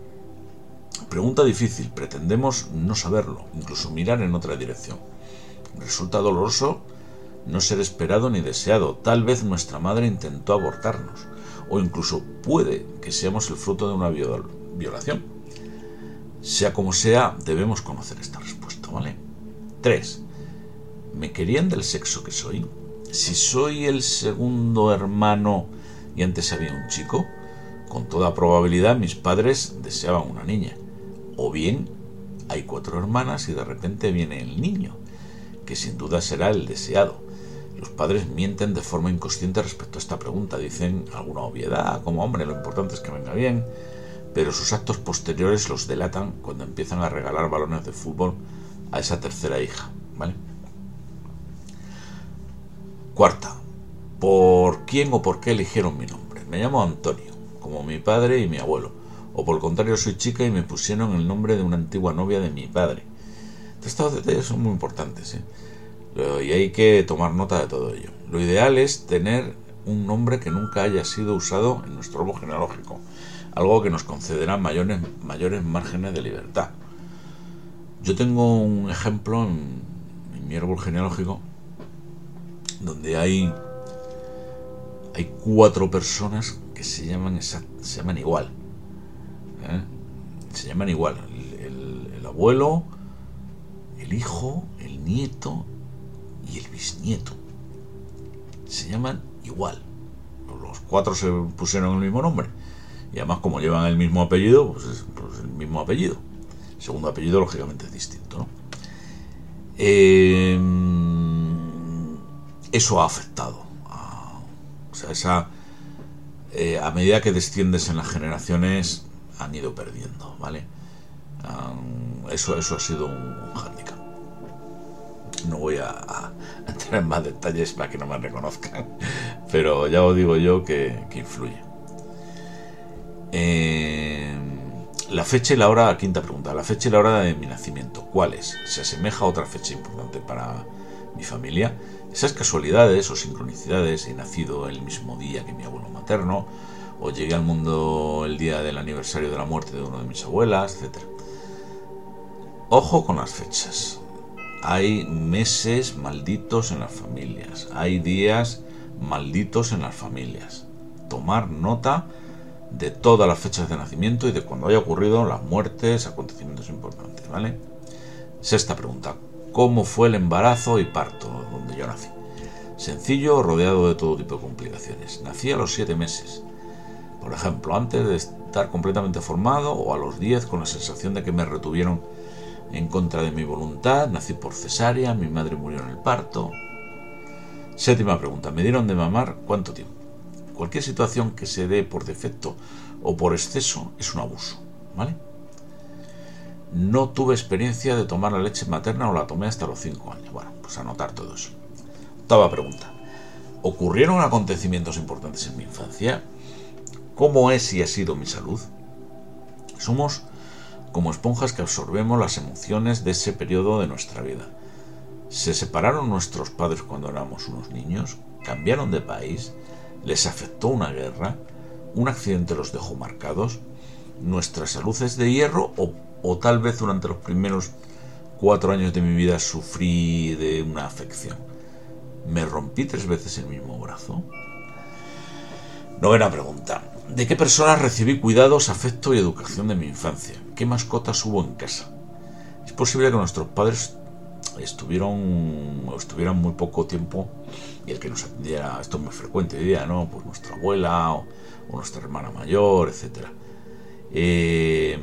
Speaker 1: Pregunta difícil, pretendemos no saberlo, incluso mirar en otra dirección. Resulta doloroso no ser esperado ni deseado. Tal vez nuestra madre intentó abortarnos, o incluso puede que seamos el fruto de una violación. Sea como sea, debemos conocer esta respuesta, ¿vale? 3. ¿Me querían del sexo que soy? Si soy el segundo hermano y antes había un chico, con toda probabilidad mis padres deseaban una niña. O bien hay cuatro hermanas y de repente viene el niño, que sin duda será el deseado. Los padres mienten de forma inconsciente respecto a esta pregunta, dicen alguna obviedad, como hombre, lo importante es que venga bien, pero sus actos posteriores los delatan cuando empiezan a regalar balones de fútbol a esa tercera hija, ¿vale? Cuarta, ¿por quién o por qué eligieron mi nombre? Me llamo Antonio, como mi padre y mi abuelo o por el contrario soy chica y me pusieron el nombre de una antigua novia de mi padre. Estos detalles son muy importantes ¿eh? Y hay que tomar nota de todo ello. Lo ideal es tener un nombre que nunca haya sido usado en nuestro árbol genealógico, algo que nos concederá mayores, mayores márgenes de libertad. Yo tengo un ejemplo en, mi árbol genealógico donde hay, hay cuatro personas que se llaman, se llaman igual ¿eh? Se llaman igual. El, abuelo, el hijo, el nieto y el bisnieto. Se llaman igual. Los cuatro se pusieron el mismo nombre. Y además como llevan el mismo apellido, pues es pues el mismo apellido. El segundo apellido lógicamente es distinto. Em, eso ha afectado. o sea, esa, eh, a medida que desciendes en las generaciones, han ido perdiendo, ¿vale? eso, eso ha sido un, un hándicap. No voy a, entrar en más detalles para que no me reconozcan, pero ya os digo yo que, influye. Eh, la fecha y la hora, quinta pregunta, la fecha y la hora de mi nacimiento, ¿cuál es? ¿Se asemeja a otra fecha importante para mi familia? Esas casualidades o sincronicidades, he nacido el mismo día que mi abuelo materno, o llegué al mundo el día del aniversario de la muerte de una de mis abuelas, etc. Ojo con las fechas. Hay meses malditos en las familias, hay días malditos en las familias. Tomar nota de todas las fechas de nacimiento y de cuando haya ocurrido las muertes, acontecimientos importantes, ¿vale? Sexta pregunta. ¿Cómo fue el embarazo y parto donde yo nací? Sencillo, rodeado de todo tipo de complicaciones. Nací a los siete meses. Por ejemplo, antes de estar completamente formado o a los diez con la sensación de que me retuvieron en contra de mi voluntad. Nací por cesárea, mi madre murió en el parto. Séptima pregunta. ¿Me dieron de mamar cuánto tiempo? Cualquier situación que se dé por defecto o por exceso es un abuso, ¿vale? No tuve experiencia de tomar la leche materna o la tomé hasta los 5 años. Bueno, pues anotar todo eso. Octava pregunta. ¿Ocurrieron acontecimientos importantes en mi infancia? ¿Cómo es y ha sido mi salud? Somos como esponjas que absorbemos las emociones de ese periodo de nuestra vida. ¿Se separaron nuestros padres cuando éramos unos niños? ¿Cambiaron de país? les afectó una guerra, un accidente los dejó marcados, nuestra salud es de hierro o, tal vez durante los primeros cuatro años de mi vida sufrí de una afección. ¿Me rompí tres veces el mismo brazo? Novena pregunta. ¿De qué personas recibí cuidados, afecto y educación de mi infancia? ¿Qué mascotas hubo en casa? Es posible que nuestros padres estuvieron estuvieran muy poco tiempo y el que nos atendiera, esto es muy frecuente hoy día, ¿no? Pues nuestra abuela o, nuestra hermana mayor, etcétera. Eh,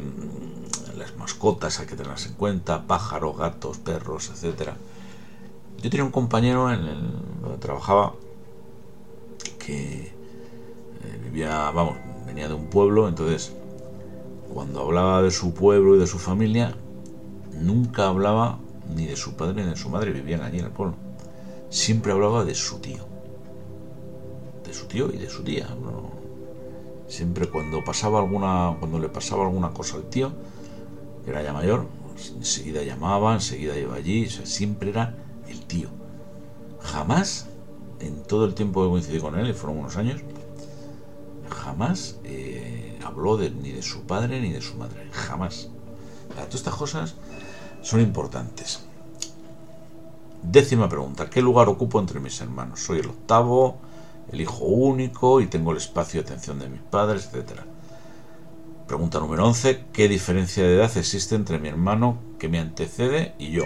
Speaker 1: las mascotas hay que tenerlas en cuenta, pájaros, gatos, perros, etcétera. Yo tenía un compañero en el donde trabajaba que eh, vivía, vamos, venía de un pueblo, entonces cuando hablaba de su pueblo y de su familia, nunca hablaba ni de su padre ni de su madre, vivían allí en el pueblo. Siempre hablaba de su tío. De su tío y de su tía. Siempre cuando pasaba alguna, cuando le pasaba alguna cosa al tío, que era ya mayor, enseguida llamaba, enseguida iba allí, siempre era el tío. Jamás, en todo el tiempo que coincidí con él, y fueron unos años, jamás eh, habló de, ni de su padre ni de su madre. Jamás. todas estas cosas son importantes. Décima pregunta. ¿Qué lugar ocupo entre mis hermanos? Soy el octavo, el hijo único y tengo el espacio de atención de mis padres, etc. Pregunta número 11. ¿Qué diferencia de edad existe entre mi hermano que me antecede y yo?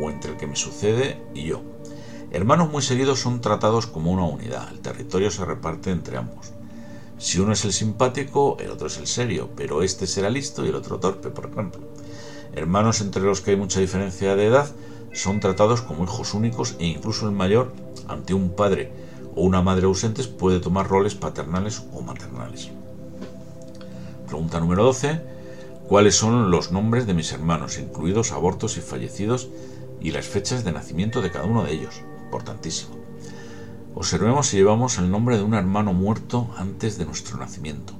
Speaker 1: O entre el que me sucede y yo. Hermanos muy seguidos son tratados como una unidad. El territorio se reparte entre ambos. Si uno es el simpático, el otro es el serio, pero este será listo y el otro torpe, por ejemplo. Hermanos entre los que hay mucha diferencia de edad son tratados como hijos únicos e incluso el mayor, ante un padre o una madre ausentes, puede tomar roles paternales o maternales. Pregunta número 12. ¿Cuáles son los nombres de mis hermanos, incluidos abortos y fallecidos, y las fechas de nacimiento de cada uno de ellos? Importantísimo. Observemos si llevamos el nombre de un hermano muerto antes de nuestro nacimiento,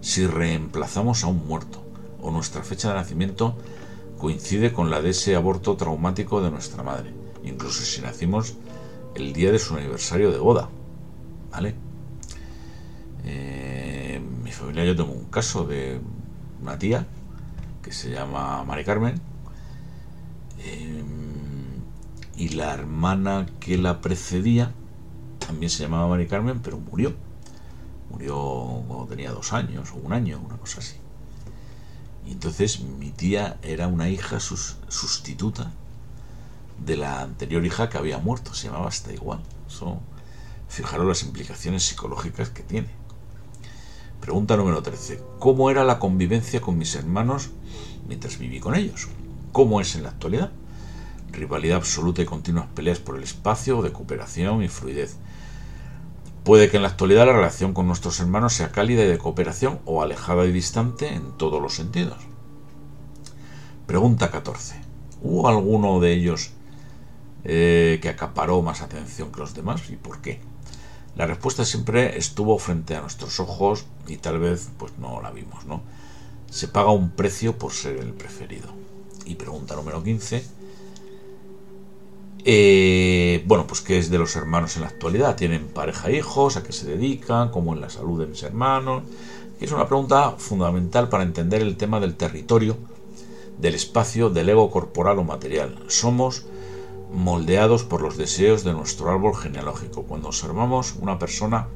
Speaker 1: si reemplazamos a un muerto, o nuestra fecha de nacimiento coincide con la de ese aborto traumático de nuestra madre, incluso si nacimos el día de su aniversario de boda. ¿Vale? Eh, mi familia yo tengo un caso de una tía que se llama Mari Carmen eh, y la hermana que la precedía también se llamaba Mari Carmen pero murió murió cuando tenía dos años o un año una cosa así y entonces mi tía era una hija sustituta de la anterior hija que había muerto, se llamaba hasta igual. fijaros las implicaciones psicológicas que tiene. Pregunta número 13. ¿Cómo era la convivencia con mis hermanos mientras viví con ellos? ¿Cómo es en la actualidad? Rivalidad absoluta y continuas peleas por el espacio de cooperación y fluidez. Puede que en la actualidad la relación con nuestros hermanos sea cálida y de cooperación o alejada y distante en todos los sentidos. Pregunta 14. ¿Hubo alguno de ellos eh, que acaparó más atención que los demás y por qué? La respuesta siempre estuvo frente a nuestros ojos y tal vez pues no la vimos, ¿no? Se paga un precio por ser el preferido. Y pregunta número 15 eh, bueno, pues qué es de los hermanos en la actualidad. ¿Tienen pareja hijos? ¿A qué se dedican? ¿Cómo es la salud de mis hermanos? es una pregunta fundamental para entender el tema del territorio, del espacio, del ego corporal o material. Somos moldeados por los deseos de nuestro árbol genealógico. Cuando observamos una persona,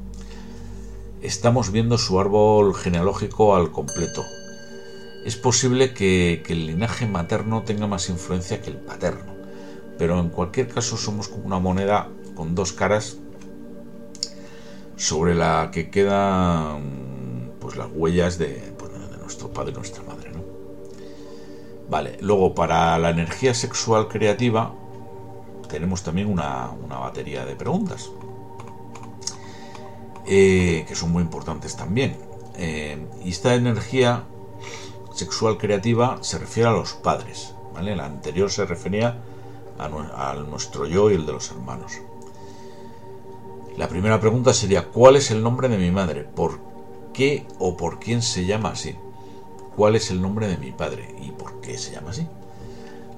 Speaker 1: estamos viendo su árbol genealógico al completo. Es posible que, el linaje materno tenga más influencia que el paterno, pero en cualquier caso somos como una moneda con dos caras sobre la que quedan pues las huellas de, pues, de nuestro padre y nuestra madre. ¿no? Vale, luego para la energía sexual creativa tenemos también una, batería de preguntas eh, que son muy importantes también. Eh, y esta energía sexual creativa se refiere a los padres. ¿vale? La anterior se refería a, nuestro yo y el de los hermanos. La primera pregunta sería, ¿cuál es el nombre de mi madre? ¿Por qué o por quién se llama así? ¿Cuál es el nombre de mi padre? ¿Y por qué se llama así?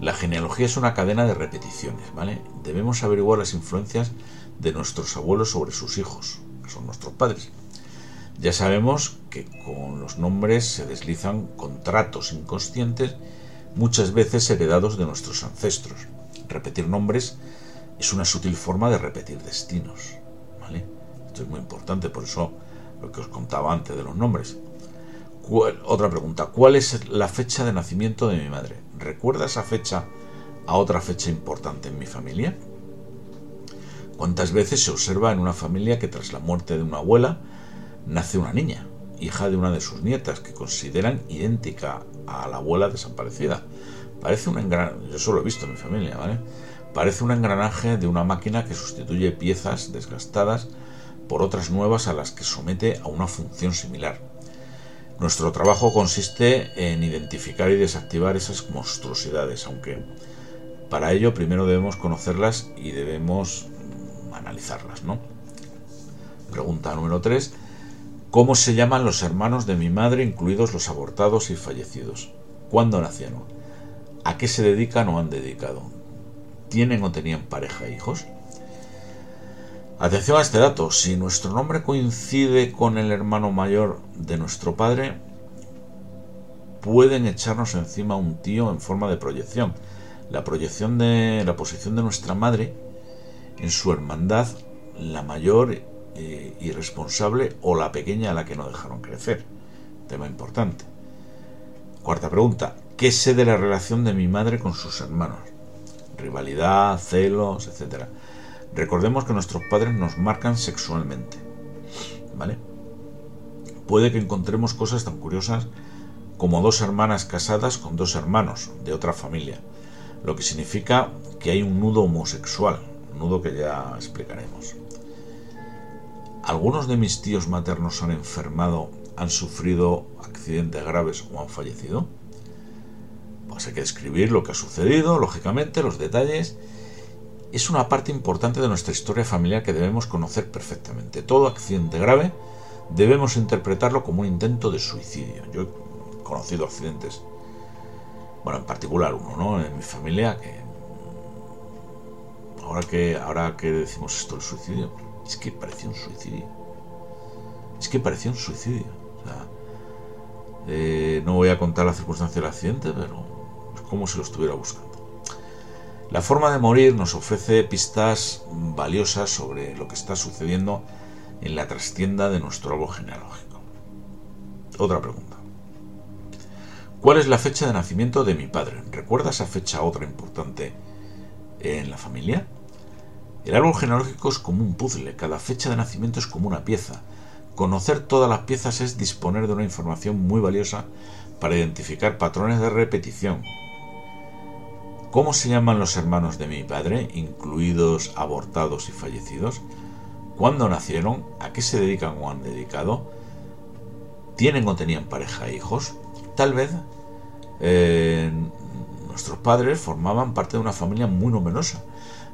Speaker 1: La genealogía es una cadena de repeticiones, ¿vale? Debemos averiguar las influencias de nuestros abuelos sobre sus hijos, que son nuestros padres. Ya sabemos que con los nombres se deslizan contratos inconscientes, muchas veces heredados de nuestros ancestros. Repetir nombres es una sutil forma de repetir destinos, ¿vale? Esto es muy importante, por eso lo que os contaba antes de los nombres. Otra pregunta, ¿cuál es la fecha de nacimiento de mi madre? ¿Recuerda esa fecha a otra fecha importante en mi familia? ¿Cuántas veces se observa en una familia que tras la muerte de una abuela nace una niña, hija de una de sus nietas, que consideran idéntica a la abuela desaparecida? Parece un engranaje, yo eso lo he visto en mi familia, ¿vale? Parece un engranaje de una máquina que sustituye piezas desgastadas por otras nuevas a las que somete a una función similar. Nuestro trabajo consiste en identificar y desactivar esas monstruosidades, aunque para ello primero debemos conocerlas y debemos analizarlas, ¿no? Pregunta número 3. ¿Cómo se llaman los hermanos de mi madre, incluidos los abortados y fallecidos? ¿Cuándo nacieron? ¿A qué se dedican o han dedicado? ¿Tienen o tenían pareja e hijos? Atención a este dato, si nuestro nombre coincide con el hermano mayor de nuestro padre, pueden echarnos encima un tío en forma de proyección. La proyección de la posición de nuestra madre en su hermandad, la mayor eh, irresponsable o la pequeña a la que no dejaron crecer. Tema importante. Cuarta pregunta, ¿qué sé de la relación de mi madre con sus hermanos? Rivalidad, celos, etcétera Recordemos que nuestros padres nos marcan sexualmente. ¿Vale? Puede que encontremos cosas tan curiosas como dos hermanas casadas con dos hermanos de otra familia, lo que significa que hay un nudo homosexual, un nudo que ya explicaremos. Algunos de mis tíos maternos han enfermado, han sufrido accidentes graves o han fallecido. Pues hay que describir lo que ha sucedido, lógicamente, los detalles es una parte importante de nuestra historia familiar que debemos conocer perfectamente. Todo accidente grave debemos interpretarlo como un intento de suicidio. Yo he conocido accidentes, bueno, en particular uno, ¿no? En mi familia que ahora que ahora que decimos esto del suicidio, es que parecía un suicidio. Es que parecía un suicidio. Eh, no voy a contar la circunstancia del accidente, pero como si lo estuviera buscando. La forma de morir nos ofrece pistas valiosas sobre lo que está sucediendo en la trastienda de nuestro árbol genealógico. Otra pregunta. ¿Cuál es la fecha de nacimiento de mi padre? ¿Recuerda esa fecha otra importante en la familia? El árbol genealógico es como un puzzle, cada fecha de nacimiento es como una pieza. Conocer todas las piezas es disponer de una información muy valiosa para identificar patrones de repetición, ¿Cómo se llaman los hermanos de mi padre, incluidos abortados y fallecidos? ¿Cuándo nacieron? ¿A qué se dedican o han dedicado? ¿Tienen o tenían pareja e hijos? Tal vez eh, nuestros padres formaban parte de una familia muy numerosa,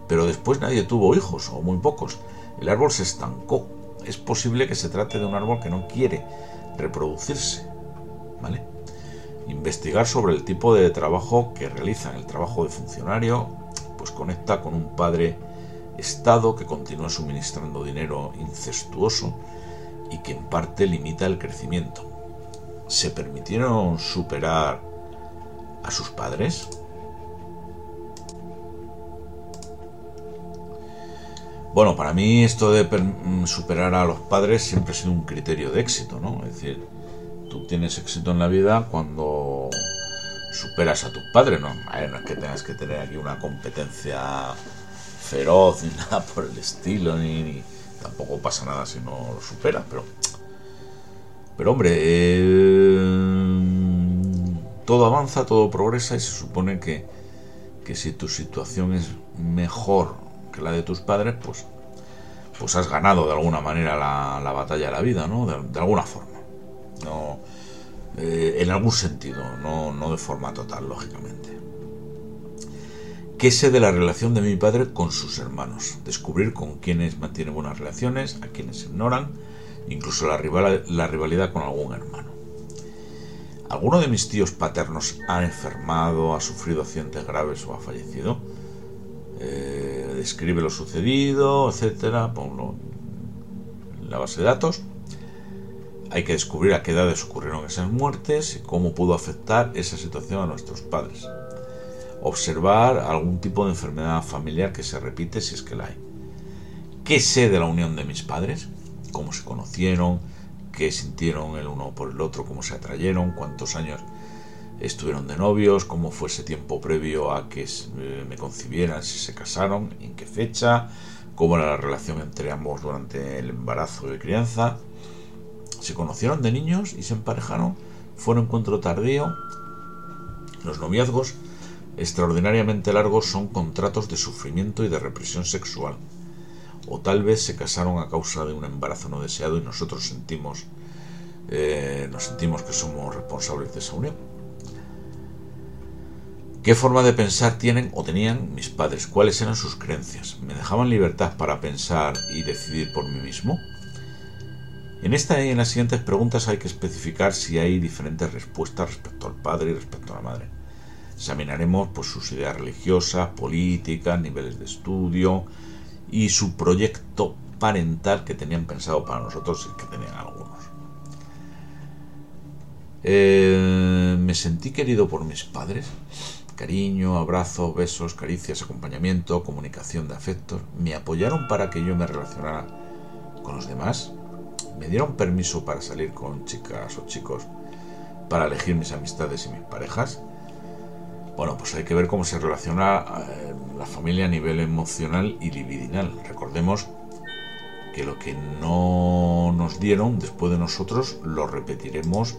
Speaker 1: pero después nadie tuvo hijos o muy pocos. El árbol se estancó. Es posible que se trate de un árbol que no quiere reproducirse. ¿Vale? Investigar sobre el tipo de trabajo que realizan. El trabajo de funcionario pues conecta con un padre Estado que continúa suministrando dinero incestuoso y que en parte limita el crecimiento. ¿Se permitieron superar a sus padres? Bueno, para mí esto de mm, superar a los padres siempre ha sido un criterio de éxito, ¿no? Es decir, tú tienes éxito en la vida cuando superas a tus padres, ¿no? no es que tengas que tener aquí una competencia feroz ni nada por el estilo, ni, tampoco pasa nada si no lo superas, pero... Pero hombre, eh, todo avanza, todo progresa y se supone que, que si tu situación es mejor que la de tus padres, pues, pues has ganado de alguna manera la, batalla de la vida, ¿no? De, alguna forma. No, eh, en algún sentido, no, no de forma total, lógicamente. ¿Qué sé de la relación de mi padre con sus hermanos? Descubrir con quienes mantiene buenas relaciones, a quienes ignoran, incluso la, rivalidad con algún hermano. ¿Alguno de mis tíos paternos ha enfermado, ha sufrido accidentes graves o ha fallecido? Eh, describe lo sucedido, etcétera, ponlo en la base de datos. Hay que descubrir a qué edades ocurrieron esas muertes y cómo pudo afectar esa situación a nuestros padres. Observar algún tipo de enfermedad familiar que se repite si es que la hay. ¿Qué sé de la unión de mis padres? ¿Cómo se conocieron? ¿Qué sintieron el uno por el otro? ¿Cómo se atrayeron? ¿Cuántos años estuvieron de novios, cómo fue ese tiempo previo a que eh, me concibieran, si se casaron, en qué fecha, cómo era la relación entre ambos durante el embarazo y crianza. Se conocieron de niños y se emparejaron, fue un encuentro tardío. Los noviazgos extraordinariamente largos son contratos de sufrimiento y de represión sexual. O tal vez se casaron a causa de un embarazo no deseado y nosotros sentimos, eh, nos sentimos que somos responsables de esa unión. ¿Qué forma de pensar tienen o tenían mis padres? ¿Cuáles eran sus creencias? ¿Me dejaban libertad para pensar y decidir por mí mismo? En esta y en las siguientes preguntas hay que especificar si hay diferentes respuestas respecto al padre y respecto a la madre. Examinaremos pues, sus ideas religiosas, políticas, niveles de estudio y su proyecto parental que tenían pensado para nosotros y que tenían algunos. Eh, ¿Me sentí querido por mis padres? Cariño, abrazos, besos, caricias, acompañamiento, comunicación de afectos. ¿Me apoyaron para que yo me relacionara con los demás? ¿Me dieron permiso para salir con chicas o chicos para elegir mis amistades y mis parejas? Bueno, pues hay que ver cómo se relaciona eh, la familia a nivel emocional y libidinal. Recordemos que lo que no nos dieron después de nosotros lo repetiremos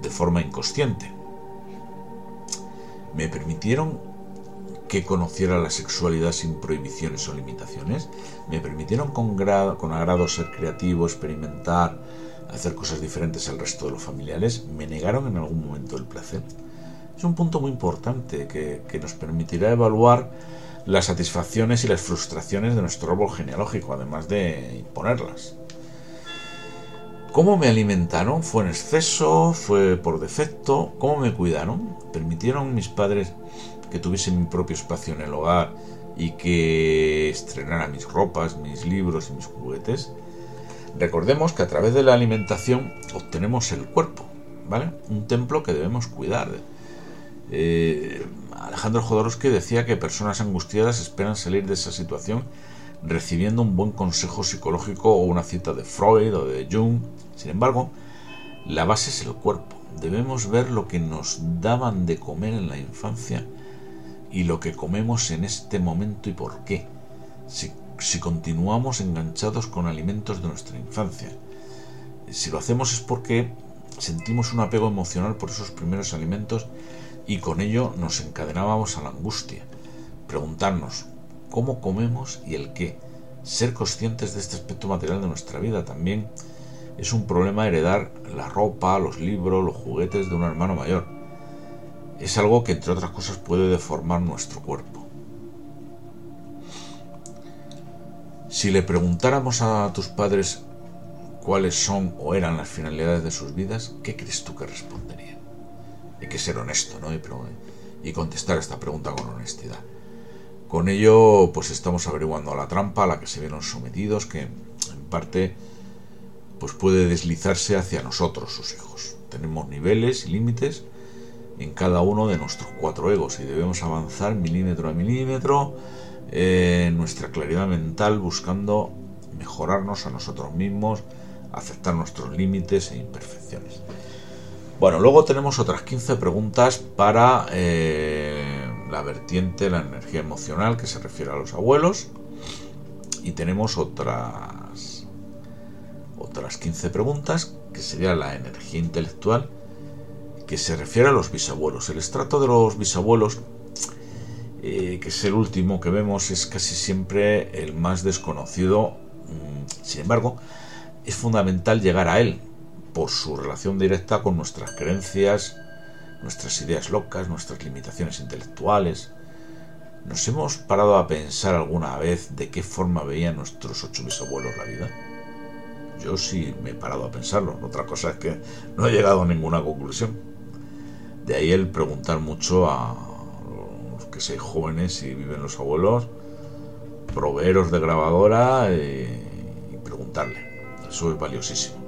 Speaker 1: de forma inconsciente me permitieron que conociera la sexualidad sin prohibiciones o limitaciones, me permitieron con, agrado ser creativo, experimentar, hacer cosas diferentes al resto de los familiares, me negaron en algún momento el placer. Es un punto muy importante que, que nos permitirá evaluar las satisfacciones y las frustraciones de nuestro árbol genealógico, además de imponerlas. ¿Cómo me alimentaron? ¿Fue en exceso? ¿Fue por defecto? ¿Cómo me cuidaron? ¿Permitieron mis padres que tuviese mi propio espacio en el hogar y que estrenara mis ropas, mis libros y mis juguetes? Recordemos que a través de la alimentación obtenemos el cuerpo, ¿vale? Un templo que debemos cuidar. Eh, Alejandro Jodorowsky decía que personas angustiadas esperan salir de esa situación recibiendo un buen consejo psicológico o una cita de Freud o de Jung. Sin embargo, la base es el cuerpo. Debemos ver lo que nos daban de comer en la infancia y lo que comemos en este momento y por qué. Si, continuamos enganchados con alimentos de nuestra infancia. Si lo hacemos es porque sentimos un apego emocional por esos primeros alimentos y con ello nos encadenábamos a la angustia. Preguntarnos, cómo comemos y el qué. Ser conscientes de este aspecto material de nuestra vida también es un problema heredar la ropa, los libros, los juguetes de un hermano mayor. Es algo que entre otras cosas puede deformar nuestro cuerpo. Si le preguntáramos a tus padres cuáles son o eran las finalidades de sus vidas, ¿qué crees tú que responderían? Hay que ser honesto, ¿no? Y, y contestar esta pregunta con honestidad. Con ello, pues estamos averiguando la trampa a la que se vieron sometidos, que en parte pues puede deslizarse hacia nosotros, sus hijos. Tenemos niveles y límites en cada uno de nuestros cuatro egos y debemos avanzar milímetro a milímetro eh, nuestra claridad mental buscando mejorarnos a nosotros mismos, aceptar nuestros límites e imperfecciones. Bueno, luego tenemos otras 15 preguntas para eh, la vertiente, la energía emocional que se refiere a los abuelos. Y tenemos otras, otras 15 preguntas que sería la energía intelectual que se refiere a los bisabuelos. El estrato de los bisabuelos, eh, que es el último que vemos, es casi siempre el más desconocido. Mm, sin embargo, es fundamental llegar a él por su relación directa con nuestras creencias, nuestras ideas locas, nuestras limitaciones intelectuales. ¿Nos hemos parado a pensar alguna vez de qué forma veían nuestros ocho bisabuelos la vida? Yo sí me he parado a pensarlo. Otra cosa es que no he llegado a ninguna conclusión. De ahí el preguntar mucho a los que sean jóvenes y viven los abuelos, proveeros de grabadora y preguntarle. Eso es valiosísimo.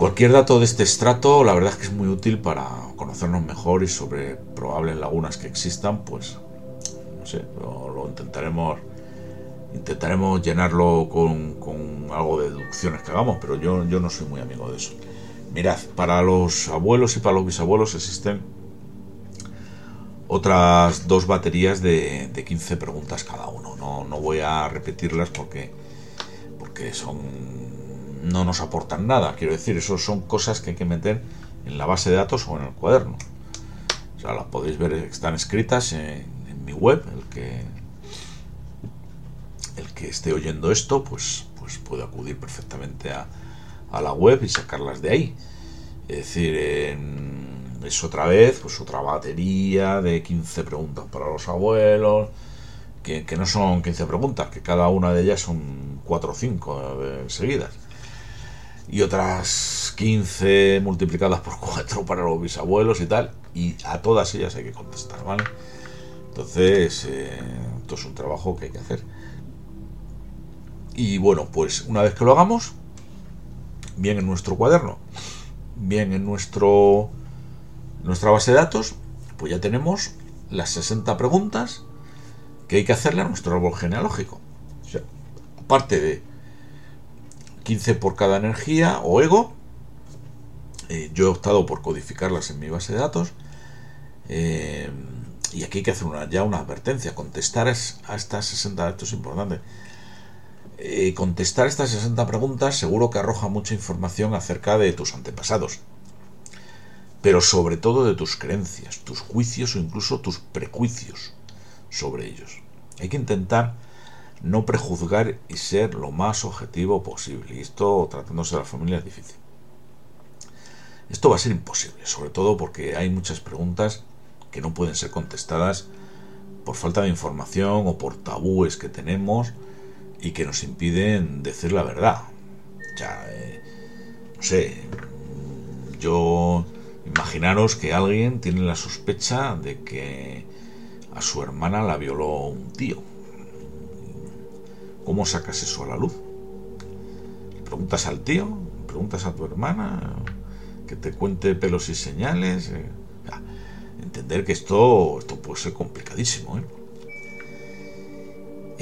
Speaker 1: Cualquier dato de este estrato, la verdad es que es muy útil para conocernos mejor y sobre probables lagunas que existan, pues no sé, lo, intentaremos intentaremos llenarlo con, algo de deducciones que hagamos, pero yo, yo no soy muy amigo de eso. Mirad, para los abuelos y para los bisabuelos existen otras dos baterías de, de 15 preguntas cada uno. No, no voy a repetirlas porque, porque son no nos aportan nada. Quiero decir, eso son cosas que hay que meter en la base de datos o en el cuaderno. O sea, las podéis ver, están escritas en, mi web. El que, el que esté oyendo esto, pues, pues puede acudir perfectamente a, la web y sacarlas de ahí. Es decir, es otra vez, pues otra batería de 15 preguntas para los abuelos. Que, que, no son 15 preguntas, que cada una de ellas son 4 o 5 eh, seguidas y otras 15 multiplicadas por 4 para los bisabuelos y tal, y a todas ellas hay que contestar, ¿vale? Entonces, eh, esto es un trabajo que hay que hacer. Y bueno, pues una vez que lo hagamos, bien en nuestro cuaderno, bien en nuestro nuestra base de datos, pues ya tenemos las 60 preguntas que hay que hacerle a nuestro árbol genealógico. O sea, aparte de 15 por cada energía o ego. Eh, yo he optado por codificarlas en mi base de datos. Eh, y aquí hay que hacer una, ya una advertencia. Contestar a estas 60, esto es importante. Eh, contestar estas 60 preguntas seguro que arroja mucha información acerca de tus antepasados. Pero sobre todo de tus creencias, tus juicios o incluso tus prejuicios sobre ellos. Hay que intentar no prejuzgar y ser lo más objetivo posible. Y esto, tratándose de la familia, es difícil. Esto va a ser imposible, sobre todo porque hay muchas preguntas que no pueden ser contestadas por falta de información o por tabúes que tenemos y que nos impiden decir la verdad. Ya, eh, no sé, yo imaginaros que alguien tiene la sospecha de que a su hermana la violó un tío ¿Cómo sacas eso a la luz? ¿Preguntas al tío? ¿Preguntas a tu hermana? ¿Que te cuente pelos y señales? Eh, entender que esto, esto puede ser complicadísimo. ¿eh?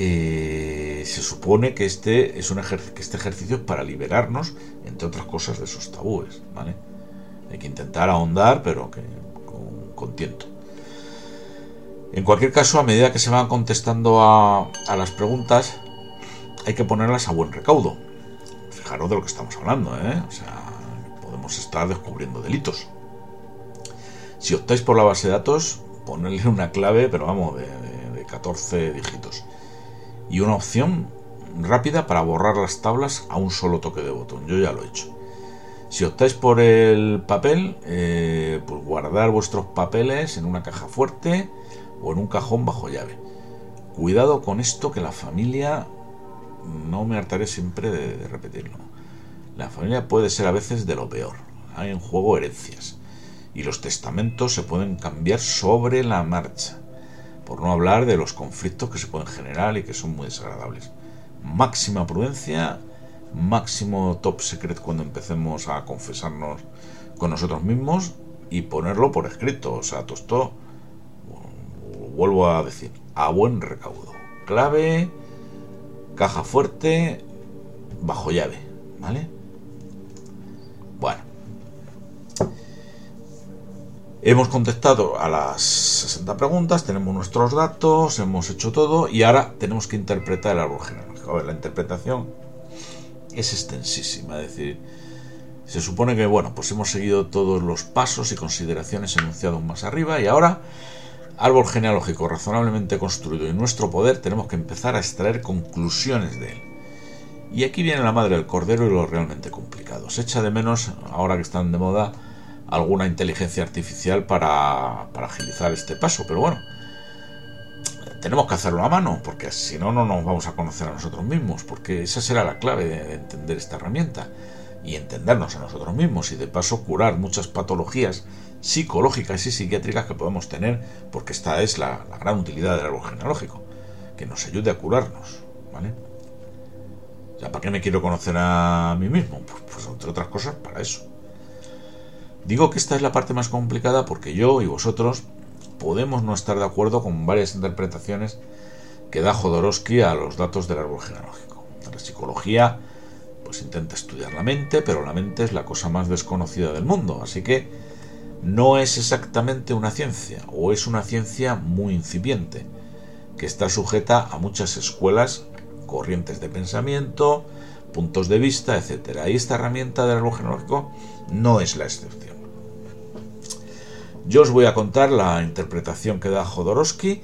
Speaker 1: Eh, se supone que este, es un que este ejercicio es para liberarnos, entre otras cosas, de esos tabúes. ¿vale? Hay que intentar ahondar, pero que, con, con tiento. En cualquier caso, a medida que se van contestando a, las preguntas, hay que ponerlas a buen recaudo. Fijaros de lo que estamos hablando, ¿eh? O sea, podemos estar descubriendo delitos. Si optáis por la base de datos, ponerle una clave, pero vamos, de, 14 dígitos. Y una opción rápida para borrar las tablas a un solo toque de botón. Yo ya lo he hecho. Si optáis por el papel, eh, pues guardar vuestros papeles en una caja fuerte o en un cajón bajo llave. Cuidado con esto que la familia no me hartaré siempre de, repetirlo. La familia puede ser a veces de lo peor. Hay en juego herencias. Y los testamentos se pueden cambiar sobre la marcha. Por no hablar de los conflictos que se pueden generar y que son muy desagradables. Máxima prudencia, máximo top secret cuando empecemos a confesarnos con nosotros mismos y ponerlo por escrito. O sea, todo esto, vuelvo a decir, a buen recaudo. Clave, caja fuerte, bajo llave, ¿vale? Bueno. Hemos contestado a las 60 preguntas, tenemos nuestros datos, hemos hecho todo y ahora tenemos que interpretar el árbol genealógico. A ver, la interpretación es extensísima, es decir, se supone que, bueno, pues hemos seguido todos los pasos y consideraciones enunciados más arriba y ahora, árbol genealógico razonablemente construido en nuestro poder, tenemos que empezar a extraer conclusiones de él. Y aquí viene la madre del cordero y lo realmente complicado. Se echa de menos, ahora que están de moda, alguna inteligencia artificial para, para agilizar este paso, pero bueno, tenemos que hacerlo a mano, porque si no, no nos vamos a conocer a nosotros mismos, porque esa será la clave de entender esta herramienta y entendernos a nosotros mismos y de paso curar muchas patologías psicológicas y psiquiátricas que podemos tener, porque esta es la, gran utilidad del árbol genealógico, que nos ayude a curarnos, ¿vale? Ya, ¿para qué me quiero conocer a mí mismo? Pues, pues entre otras cosas, para eso. Digo que esta es la parte más complicada porque yo y vosotros podemos no estar de acuerdo con varias interpretaciones que da Jodorowsky a los datos del árbol genealógico. La psicología pues intenta estudiar la mente, pero la mente es la cosa más desconocida del mundo, así que no es exactamente una ciencia, o es una ciencia muy incipiente, que está sujeta a muchas escuelas, corrientes de pensamiento, puntos de vista, etc. Y esta herramienta del árbol genealógico no es la excepción. Yo os voy a contar la interpretación que da Jodorowsky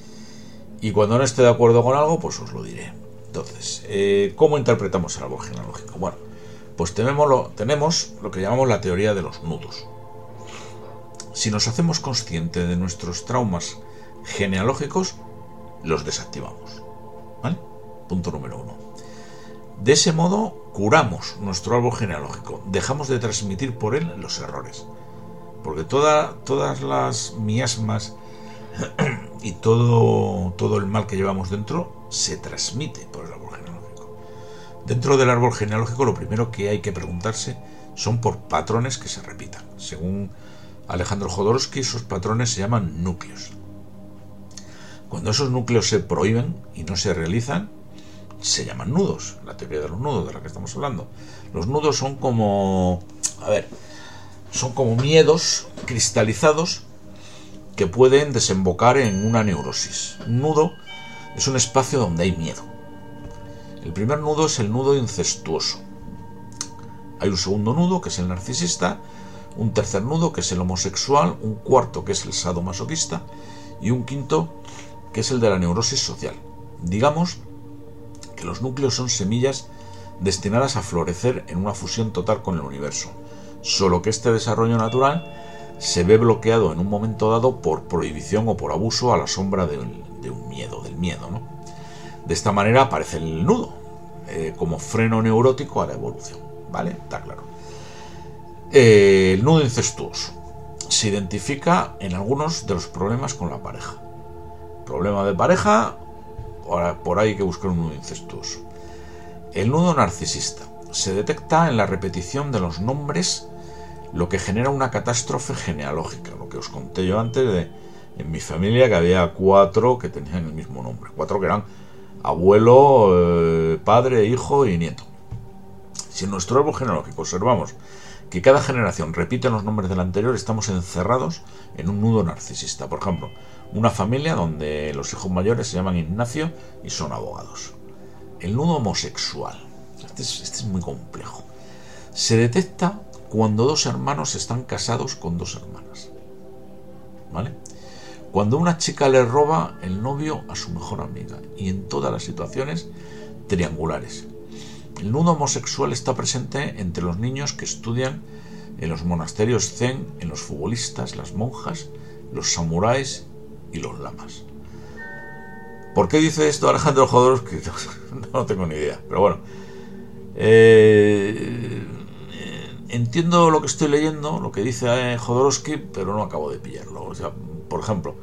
Speaker 1: y cuando no esté de acuerdo con algo, pues os lo diré. Entonces, eh, ¿cómo interpretamos el árbol genealógico? Bueno, pues tenemos lo, tenemos lo que llamamos la teoría de los nudos. Si nos hacemos conscientes de nuestros traumas genealógicos, los desactivamos. ¿Vale? Punto número uno. De ese modo, curamos nuestro árbol genealógico, dejamos de transmitir por él los errores. Porque todas las miasmas y todo, todo el mal que llevamos dentro se transmite por el árbol genealógico. Dentro del árbol genealógico lo primero que hay que preguntarse son por patrones que se repitan. Según Alejandro Jodorowsky, esos patrones se llaman núcleos. Cuando esos núcleos se prohíben y no se realizan, se llaman nudos, la teoría de los nudos de la que estamos hablando. Los nudos son como, a ver, son como miedos cristalizados que pueden desembocar en una neurosis. Un nudo es un espacio donde hay miedo. El primer nudo es el nudo incestuoso. Hay un segundo nudo que es el narcisista, un tercer nudo que es el homosexual, un cuarto que es el sadomasoquista y un quinto que es el de la neurosis social. Digamos que los núcleos son semillas destinadas a florecer en una fusión total con el universo solo que este desarrollo natural se ve bloqueado en un momento dado por prohibición o por abuso a la sombra de, un miedo, del miedo. ¿no? De esta manera aparece el nudo, eh, como freno neurótico a la evolución. ¿Vale? Está claro. Eh, el nudo incestuoso se identifica en algunos de los problemas con la pareja. Problema de pareja, por ahí hay que buscar un nudo incestuoso. El nudo narcisista se detecta en la repetición de los nombres lo que genera una catástrofe genealógica, lo que os conté yo antes de en mi familia que había cuatro que tenían el mismo nombre, cuatro que eran abuelo, eh, padre, hijo y nieto. Si en nuestro árbol genealógico observamos que cada generación repite los nombres del anterior, estamos encerrados en un nudo narcisista. Por ejemplo, una familia donde los hijos mayores se llaman Ignacio y son abogados. El nudo homosexual. este es este muy complejo. Se detecta cuando dos hermanos están casados con dos hermanas. ¿Vale? Cuando una chica le roba el novio a su mejor amiga y en todas las situaciones triangulares. El nudo homosexual está presente entre los niños que estudian en los monasterios zen, en los futbolistas, las monjas, los samuráis y los lamas. ¿Por qué dice esto Alejandro Jodorowsky? No tengo ni idea, pero bueno. Eh, entiendo lo que estoy leyendo, lo que dice eh, Jodorowsky, pero no acabo de pillarlo. O sea, por ejemplo,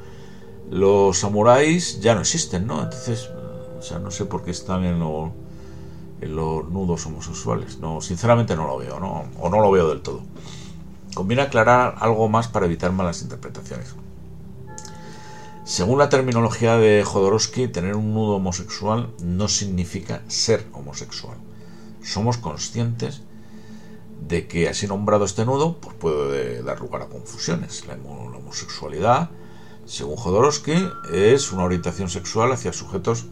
Speaker 1: los samuráis ya no existen, ¿no? Entonces, o sea, no sé por qué están en, en los nudos homosexuales. No, sinceramente no lo veo, ¿no? O no lo veo del todo. Conviene aclarar algo más para evitar malas interpretaciones. Según la terminología de Jodorowsky, tener un nudo homosexual no significa ser homosexual. Somos conscientes de que así nombrado este nudo pues puede dar lugar a confusiones. La homosexualidad, según Jodorowsky, es una orientación sexual hacia sujetos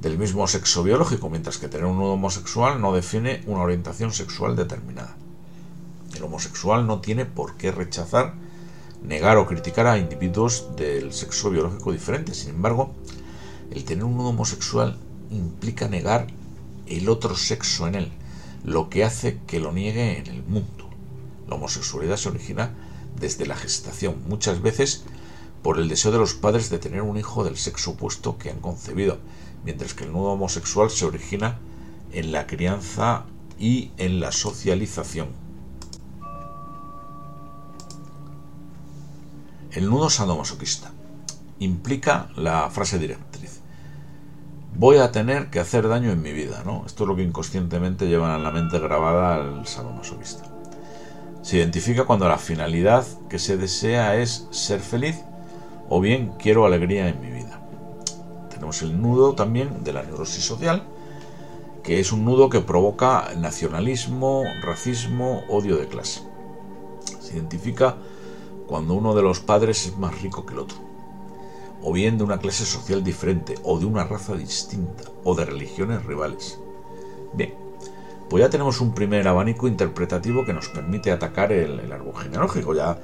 Speaker 1: del mismo sexo biológico, mientras que tener un nudo homosexual no define una orientación sexual determinada. El homosexual no tiene por qué rechazar, negar o criticar a individuos del sexo biológico diferente. Sin embargo, el tener un nudo homosexual implica negar el otro sexo en él, lo que hace que lo niegue en el mundo. La homosexualidad se origina desde la gestación, muchas veces por el deseo de los padres de tener un hijo del sexo opuesto que han concebido, mientras que el nudo homosexual se origina en la crianza y en la socialización. El nudo sadomasoquista implica la frase directriz. Voy a tener que hacer daño en mi vida, ¿no? Esto es lo que inconscientemente lleva en la mente grabada al sadomasoquista. Se identifica cuando la finalidad que se desea es ser feliz o bien quiero alegría en mi vida. Tenemos el nudo también de la neurosis social, que es un nudo que provoca nacionalismo, racismo, odio de clase. Se identifica cuando uno de los padres es más rico que el otro, o bien de una clase social diferente, o de una raza distinta, o de religiones rivales. Bien, pues ya tenemos un primer abanico interpretativo que nos permite atacar el, árbol genealógico. Ya,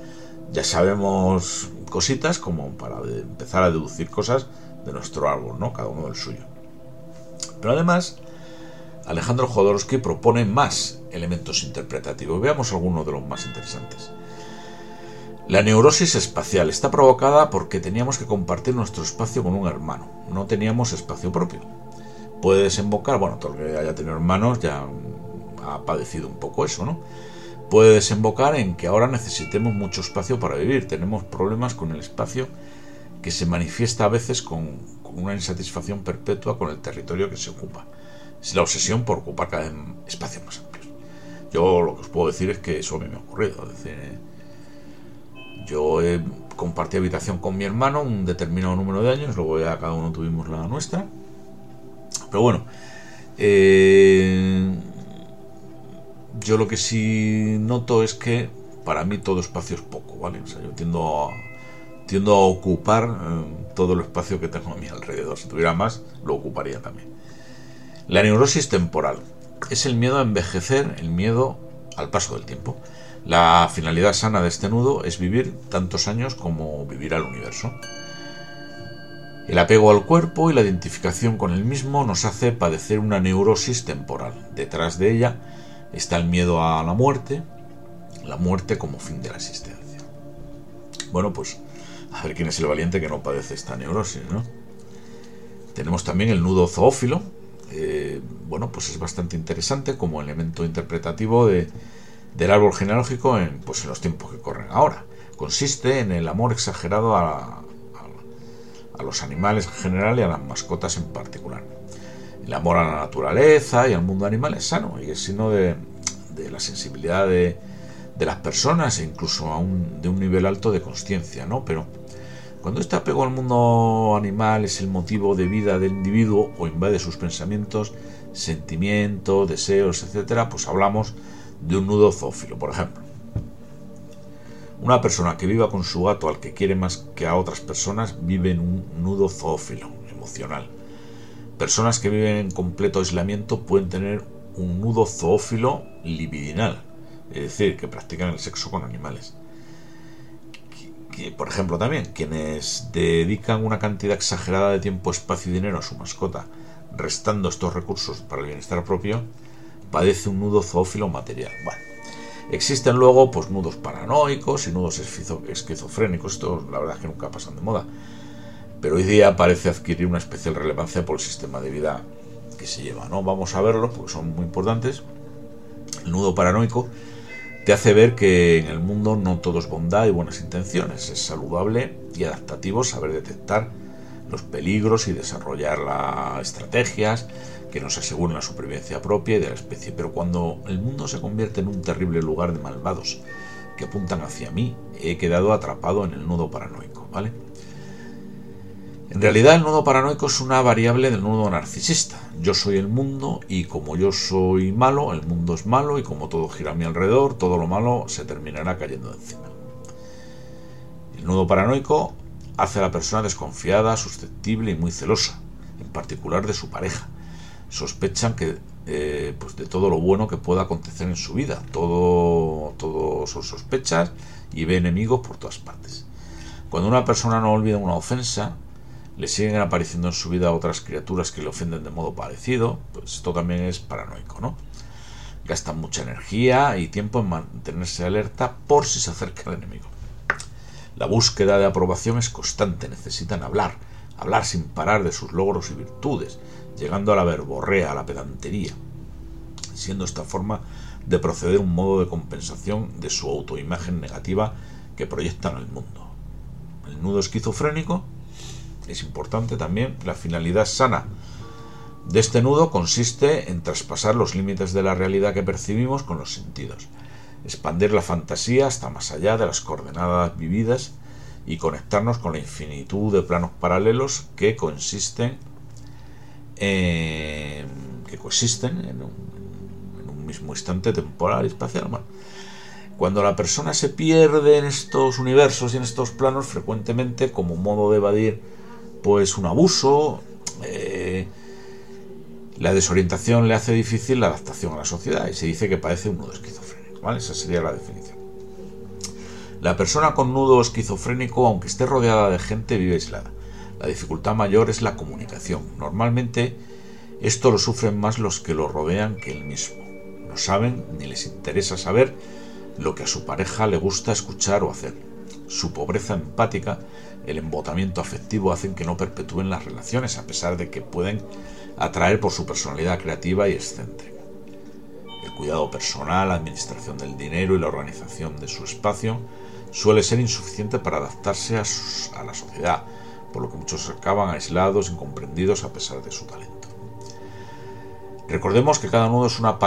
Speaker 1: ya sabemos cositas como para empezar a deducir cosas de nuestro árbol, ¿no? Cada uno del suyo. Pero además, Alejandro Jodorowsky propone más elementos interpretativos. Veamos algunos de los más interesantes. La neurosis espacial está provocada porque teníamos que compartir nuestro espacio con un hermano. No teníamos espacio propio. Puede desembocar, bueno, todo el que haya tenido hermanos ya ha padecido un poco eso, ¿no? Puede desembocar en que ahora necesitemos mucho espacio para vivir. Tenemos problemas con el espacio que se manifiesta a veces con, una insatisfacción perpetua con el territorio que se ocupa. Es la obsesión por ocupar cada vez espacios más amplios. Yo lo que os puedo decir es que eso a mí me ha ocurrido. Es decir, eh, yo he compartido habitación con mi hermano un determinado número de años, luego ya cada uno tuvimos la nuestra. Pero bueno, eh, yo lo que sí noto es que para mí todo espacio es poco, ¿vale? O sea, yo tiendo a tiendo a ocupar eh, todo el espacio que tengo a mi alrededor. Si tuviera más, lo ocuparía también. La neurosis temporal es el miedo a envejecer, el miedo al paso del tiempo. La finalidad sana de este nudo es vivir tantos años como vivir al universo. El apego al cuerpo y la identificación con el mismo nos hace padecer una neurosis temporal. Detrás de ella está el miedo a la muerte, la muerte como fin de la existencia. Bueno, pues a ver quién es el valiente que no padece esta neurosis, ¿no? Tenemos también el nudo zoófilo. Eh, bueno, pues es bastante interesante como elemento interpretativo de, del árbol genealógico en, pues en los tiempos que corren ahora. Consiste en el amor exagerado a, a, los animales en general y a las mascotas en particular. El amor a la naturaleza y al mundo animal es sano y es sino de, de la sensibilidad de, de las personas e incluso a un, de un nivel alto de conciencia, ¿no? Pero cuando este apego al mundo animal es el motivo de vida del individuo o invade sus pensamientos, sentimientos, deseos, etc., pues hablamos de un nudo zoófilo, por ejemplo. Una persona que viva con su gato al que quiere más que a otras personas vive en un nudo zoófilo emocional. Personas que viven en completo aislamiento pueden tener un nudo zoófilo libidinal, es decir, que practican el sexo con animales por ejemplo, también quienes dedican una cantidad exagerada de tiempo, espacio y dinero a su mascota, restando estos recursos para el bienestar propio, padece un nudo zoófilo material. Bueno, existen luego pues nudos paranoicos y nudos esquizofrénicos, esto la verdad es que nunca pasan de moda, pero hoy día parece adquirir una especial relevancia por el sistema de vida que se lleva, ¿no? Vamos a verlos porque son muy importantes. El nudo paranoico te hace ver que en el mundo no todo es bondad y buenas intenciones. Es saludable y adaptativo saber detectar los peligros y desarrollar las estrategias que nos aseguren la supervivencia propia y de la especie. Pero cuando el mundo se convierte en un terrible lugar de malvados que apuntan hacia mí, he quedado atrapado en el nudo paranoico, ¿vale? En realidad el nudo paranoico es una variable del nudo narcisista. Yo soy el mundo y como yo soy malo, el mundo es malo y como todo gira a mi alrededor, todo lo malo se terminará cayendo encima. El nudo paranoico hace a la persona desconfiada, susceptible y muy celosa, en particular de su pareja. Sospechan que eh, pues de todo lo bueno que pueda acontecer en su vida. Todo, todo son sospechas y ve enemigos por todas partes. Cuando una persona no olvida una ofensa, le siguen apareciendo en su vida otras criaturas que le ofenden de modo parecido, pues esto también es paranoico, ¿no? Gastan mucha energía y tiempo en mantenerse alerta por si se acerca el enemigo. La búsqueda de aprobación es constante, necesitan hablar, hablar sin parar de sus logros y virtudes, llegando a la verborrea, a la pedantería, siendo esta forma de proceder un modo de compensación de su autoimagen negativa que proyectan al mundo. El nudo esquizofrénico es importante también la finalidad sana de este nudo consiste en traspasar los límites de la realidad que percibimos con los sentidos, expandir la fantasía hasta más allá de las coordenadas vividas y conectarnos con la infinitud de planos paralelos que consisten que coexisten en un, mismo instante temporal y espacial. cuando la persona se pierde en estos universos y en estos planos, frecuentemente como modo de evadir pues un abuso, eh, la desorientación le hace difícil la adaptación a la sociedad y se dice que padece un nudo esquizofrénico. ¿vale? Esa sería la definición. La persona con nudo esquizofrénico, aunque esté rodeada de gente, vive aislada. La dificultad mayor es la comunicación. Normalmente esto lo sufren más los que lo rodean que él mismo. No saben ni les interesa saber lo que a su pareja le gusta escuchar o hacer. Su pobreza empática, el embotamiento afectivo hacen que no perpetúen las relaciones a pesar de que pueden atraer por su personalidad creativa y excéntrica. El cuidado personal, la administración del dinero y la organización de su espacio suele ser insuficiente para adaptarse a, a la sociedad, por lo que muchos acaban aislados, incomprendidos a pesar de su talento. Recordemos que cada nudo es una,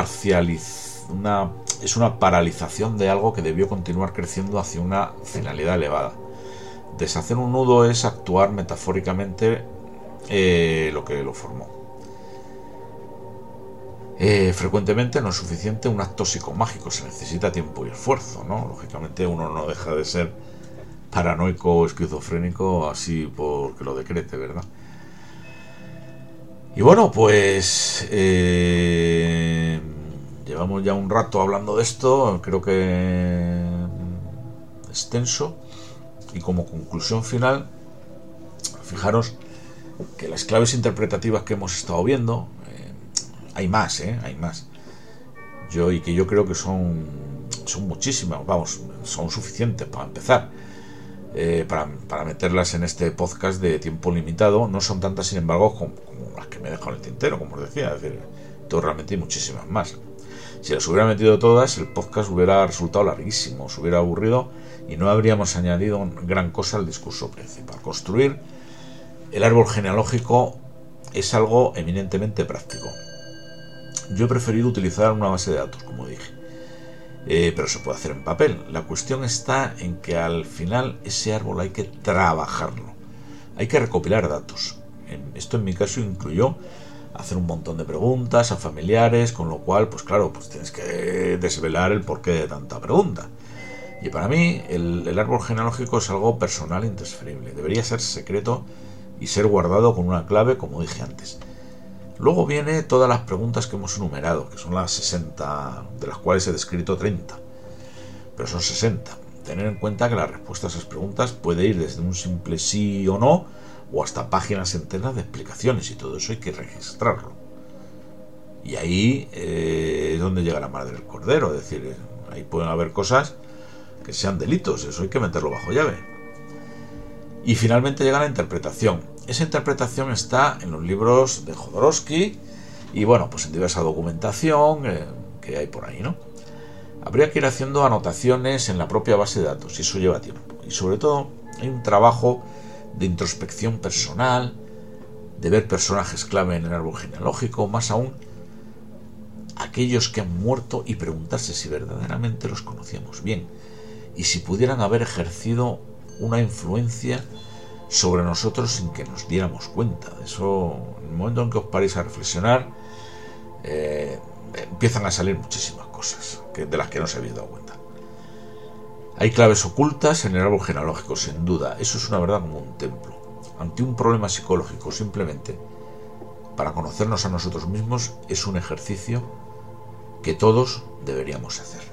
Speaker 1: una, es una paralización de algo que debió continuar creciendo hacia una finalidad elevada. Deshacer un nudo es actuar metafóricamente eh, lo que lo formó. Eh, frecuentemente no es suficiente un acto psicomágico, se necesita tiempo y esfuerzo, ¿no? Lógicamente uno no deja de ser paranoico o esquizofrénico así porque lo decrete, ¿verdad? Y bueno, pues eh, llevamos ya un rato hablando de esto, creo que extenso, y como conclusión final, fijaros que las claves interpretativas que hemos estado viendo, eh, hay más, ¿eh? Hay más. Yo, y que yo creo que son, son muchísimas, vamos, son suficientes para empezar eh, para, meterlas en este podcast de tiempo limitado. No son tantas, sin embargo, como, las que me he dejado en el tintero, como os decía. Es decir, todo realmente hay muchísimas más. Si las hubiera metido todas, el podcast hubiera resultado larguísimo, se hubiera aburrido y no habríamos añadido gran cosa al discurso principal. Construir el árbol genealógico es algo eminentemente práctico. Yo he preferido utilizar una base de datos, como dije eh, pero se puede hacer en papel. La cuestión está en que al final ese árbol hay que trabajarlo, hay que recopilar datos. Esto en mi caso incluyó hacer un montón de preguntas a familiares, con lo cual, pues claro, pues tienes que desvelar el porqué de tanta pregunta. Y para mí el, árbol genealógico es algo personal e intransferible. Debería ser secreto y ser guardado con una clave, como dije antes. Luego viene todas las preguntas que hemos enumerado, que son las 60, de las cuales he descrito 30, pero son 60. Tener en cuenta que la respuesta a esas preguntas puede ir desde un simple sí o no, o hasta páginas enteras de explicaciones, y todo eso hay que registrarlo. Y ahí eh, es donde llega la madre del cordero, es decir, ahí pueden haber cosas que sean delitos, eso hay que meterlo bajo llave. Y finalmente llega la interpretación, esa interpretación está en los libros de Jodorowsky y bueno, pues en diversa documentación eh, que hay por ahí, ¿no? Habría que ir haciendo anotaciones en la propia base de datos y eso lleva tiempo. Y sobre todo hay un trabajo de introspección personal, de ver personajes clave en el árbol genealógico, más aún aquellos que han muerto y preguntarse si verdaderamente los conocíamos bien y si pudieran haber ejercido una influencia sobre nosotros sin que nos diéramos cuenta. Eso, en el momento en que os paréis a reflexionar, eh, empiezan a salir muchísimas cosas que, de las que no se habéis dado cuenta. Hay claves ocultas en el árbol genealógico, sin duda. Eso es una verdad como un templo. Ante un problema psicológico, simplemente para conocernos a nosotros mismos, es un ejercicio que todos deberíamos hacer.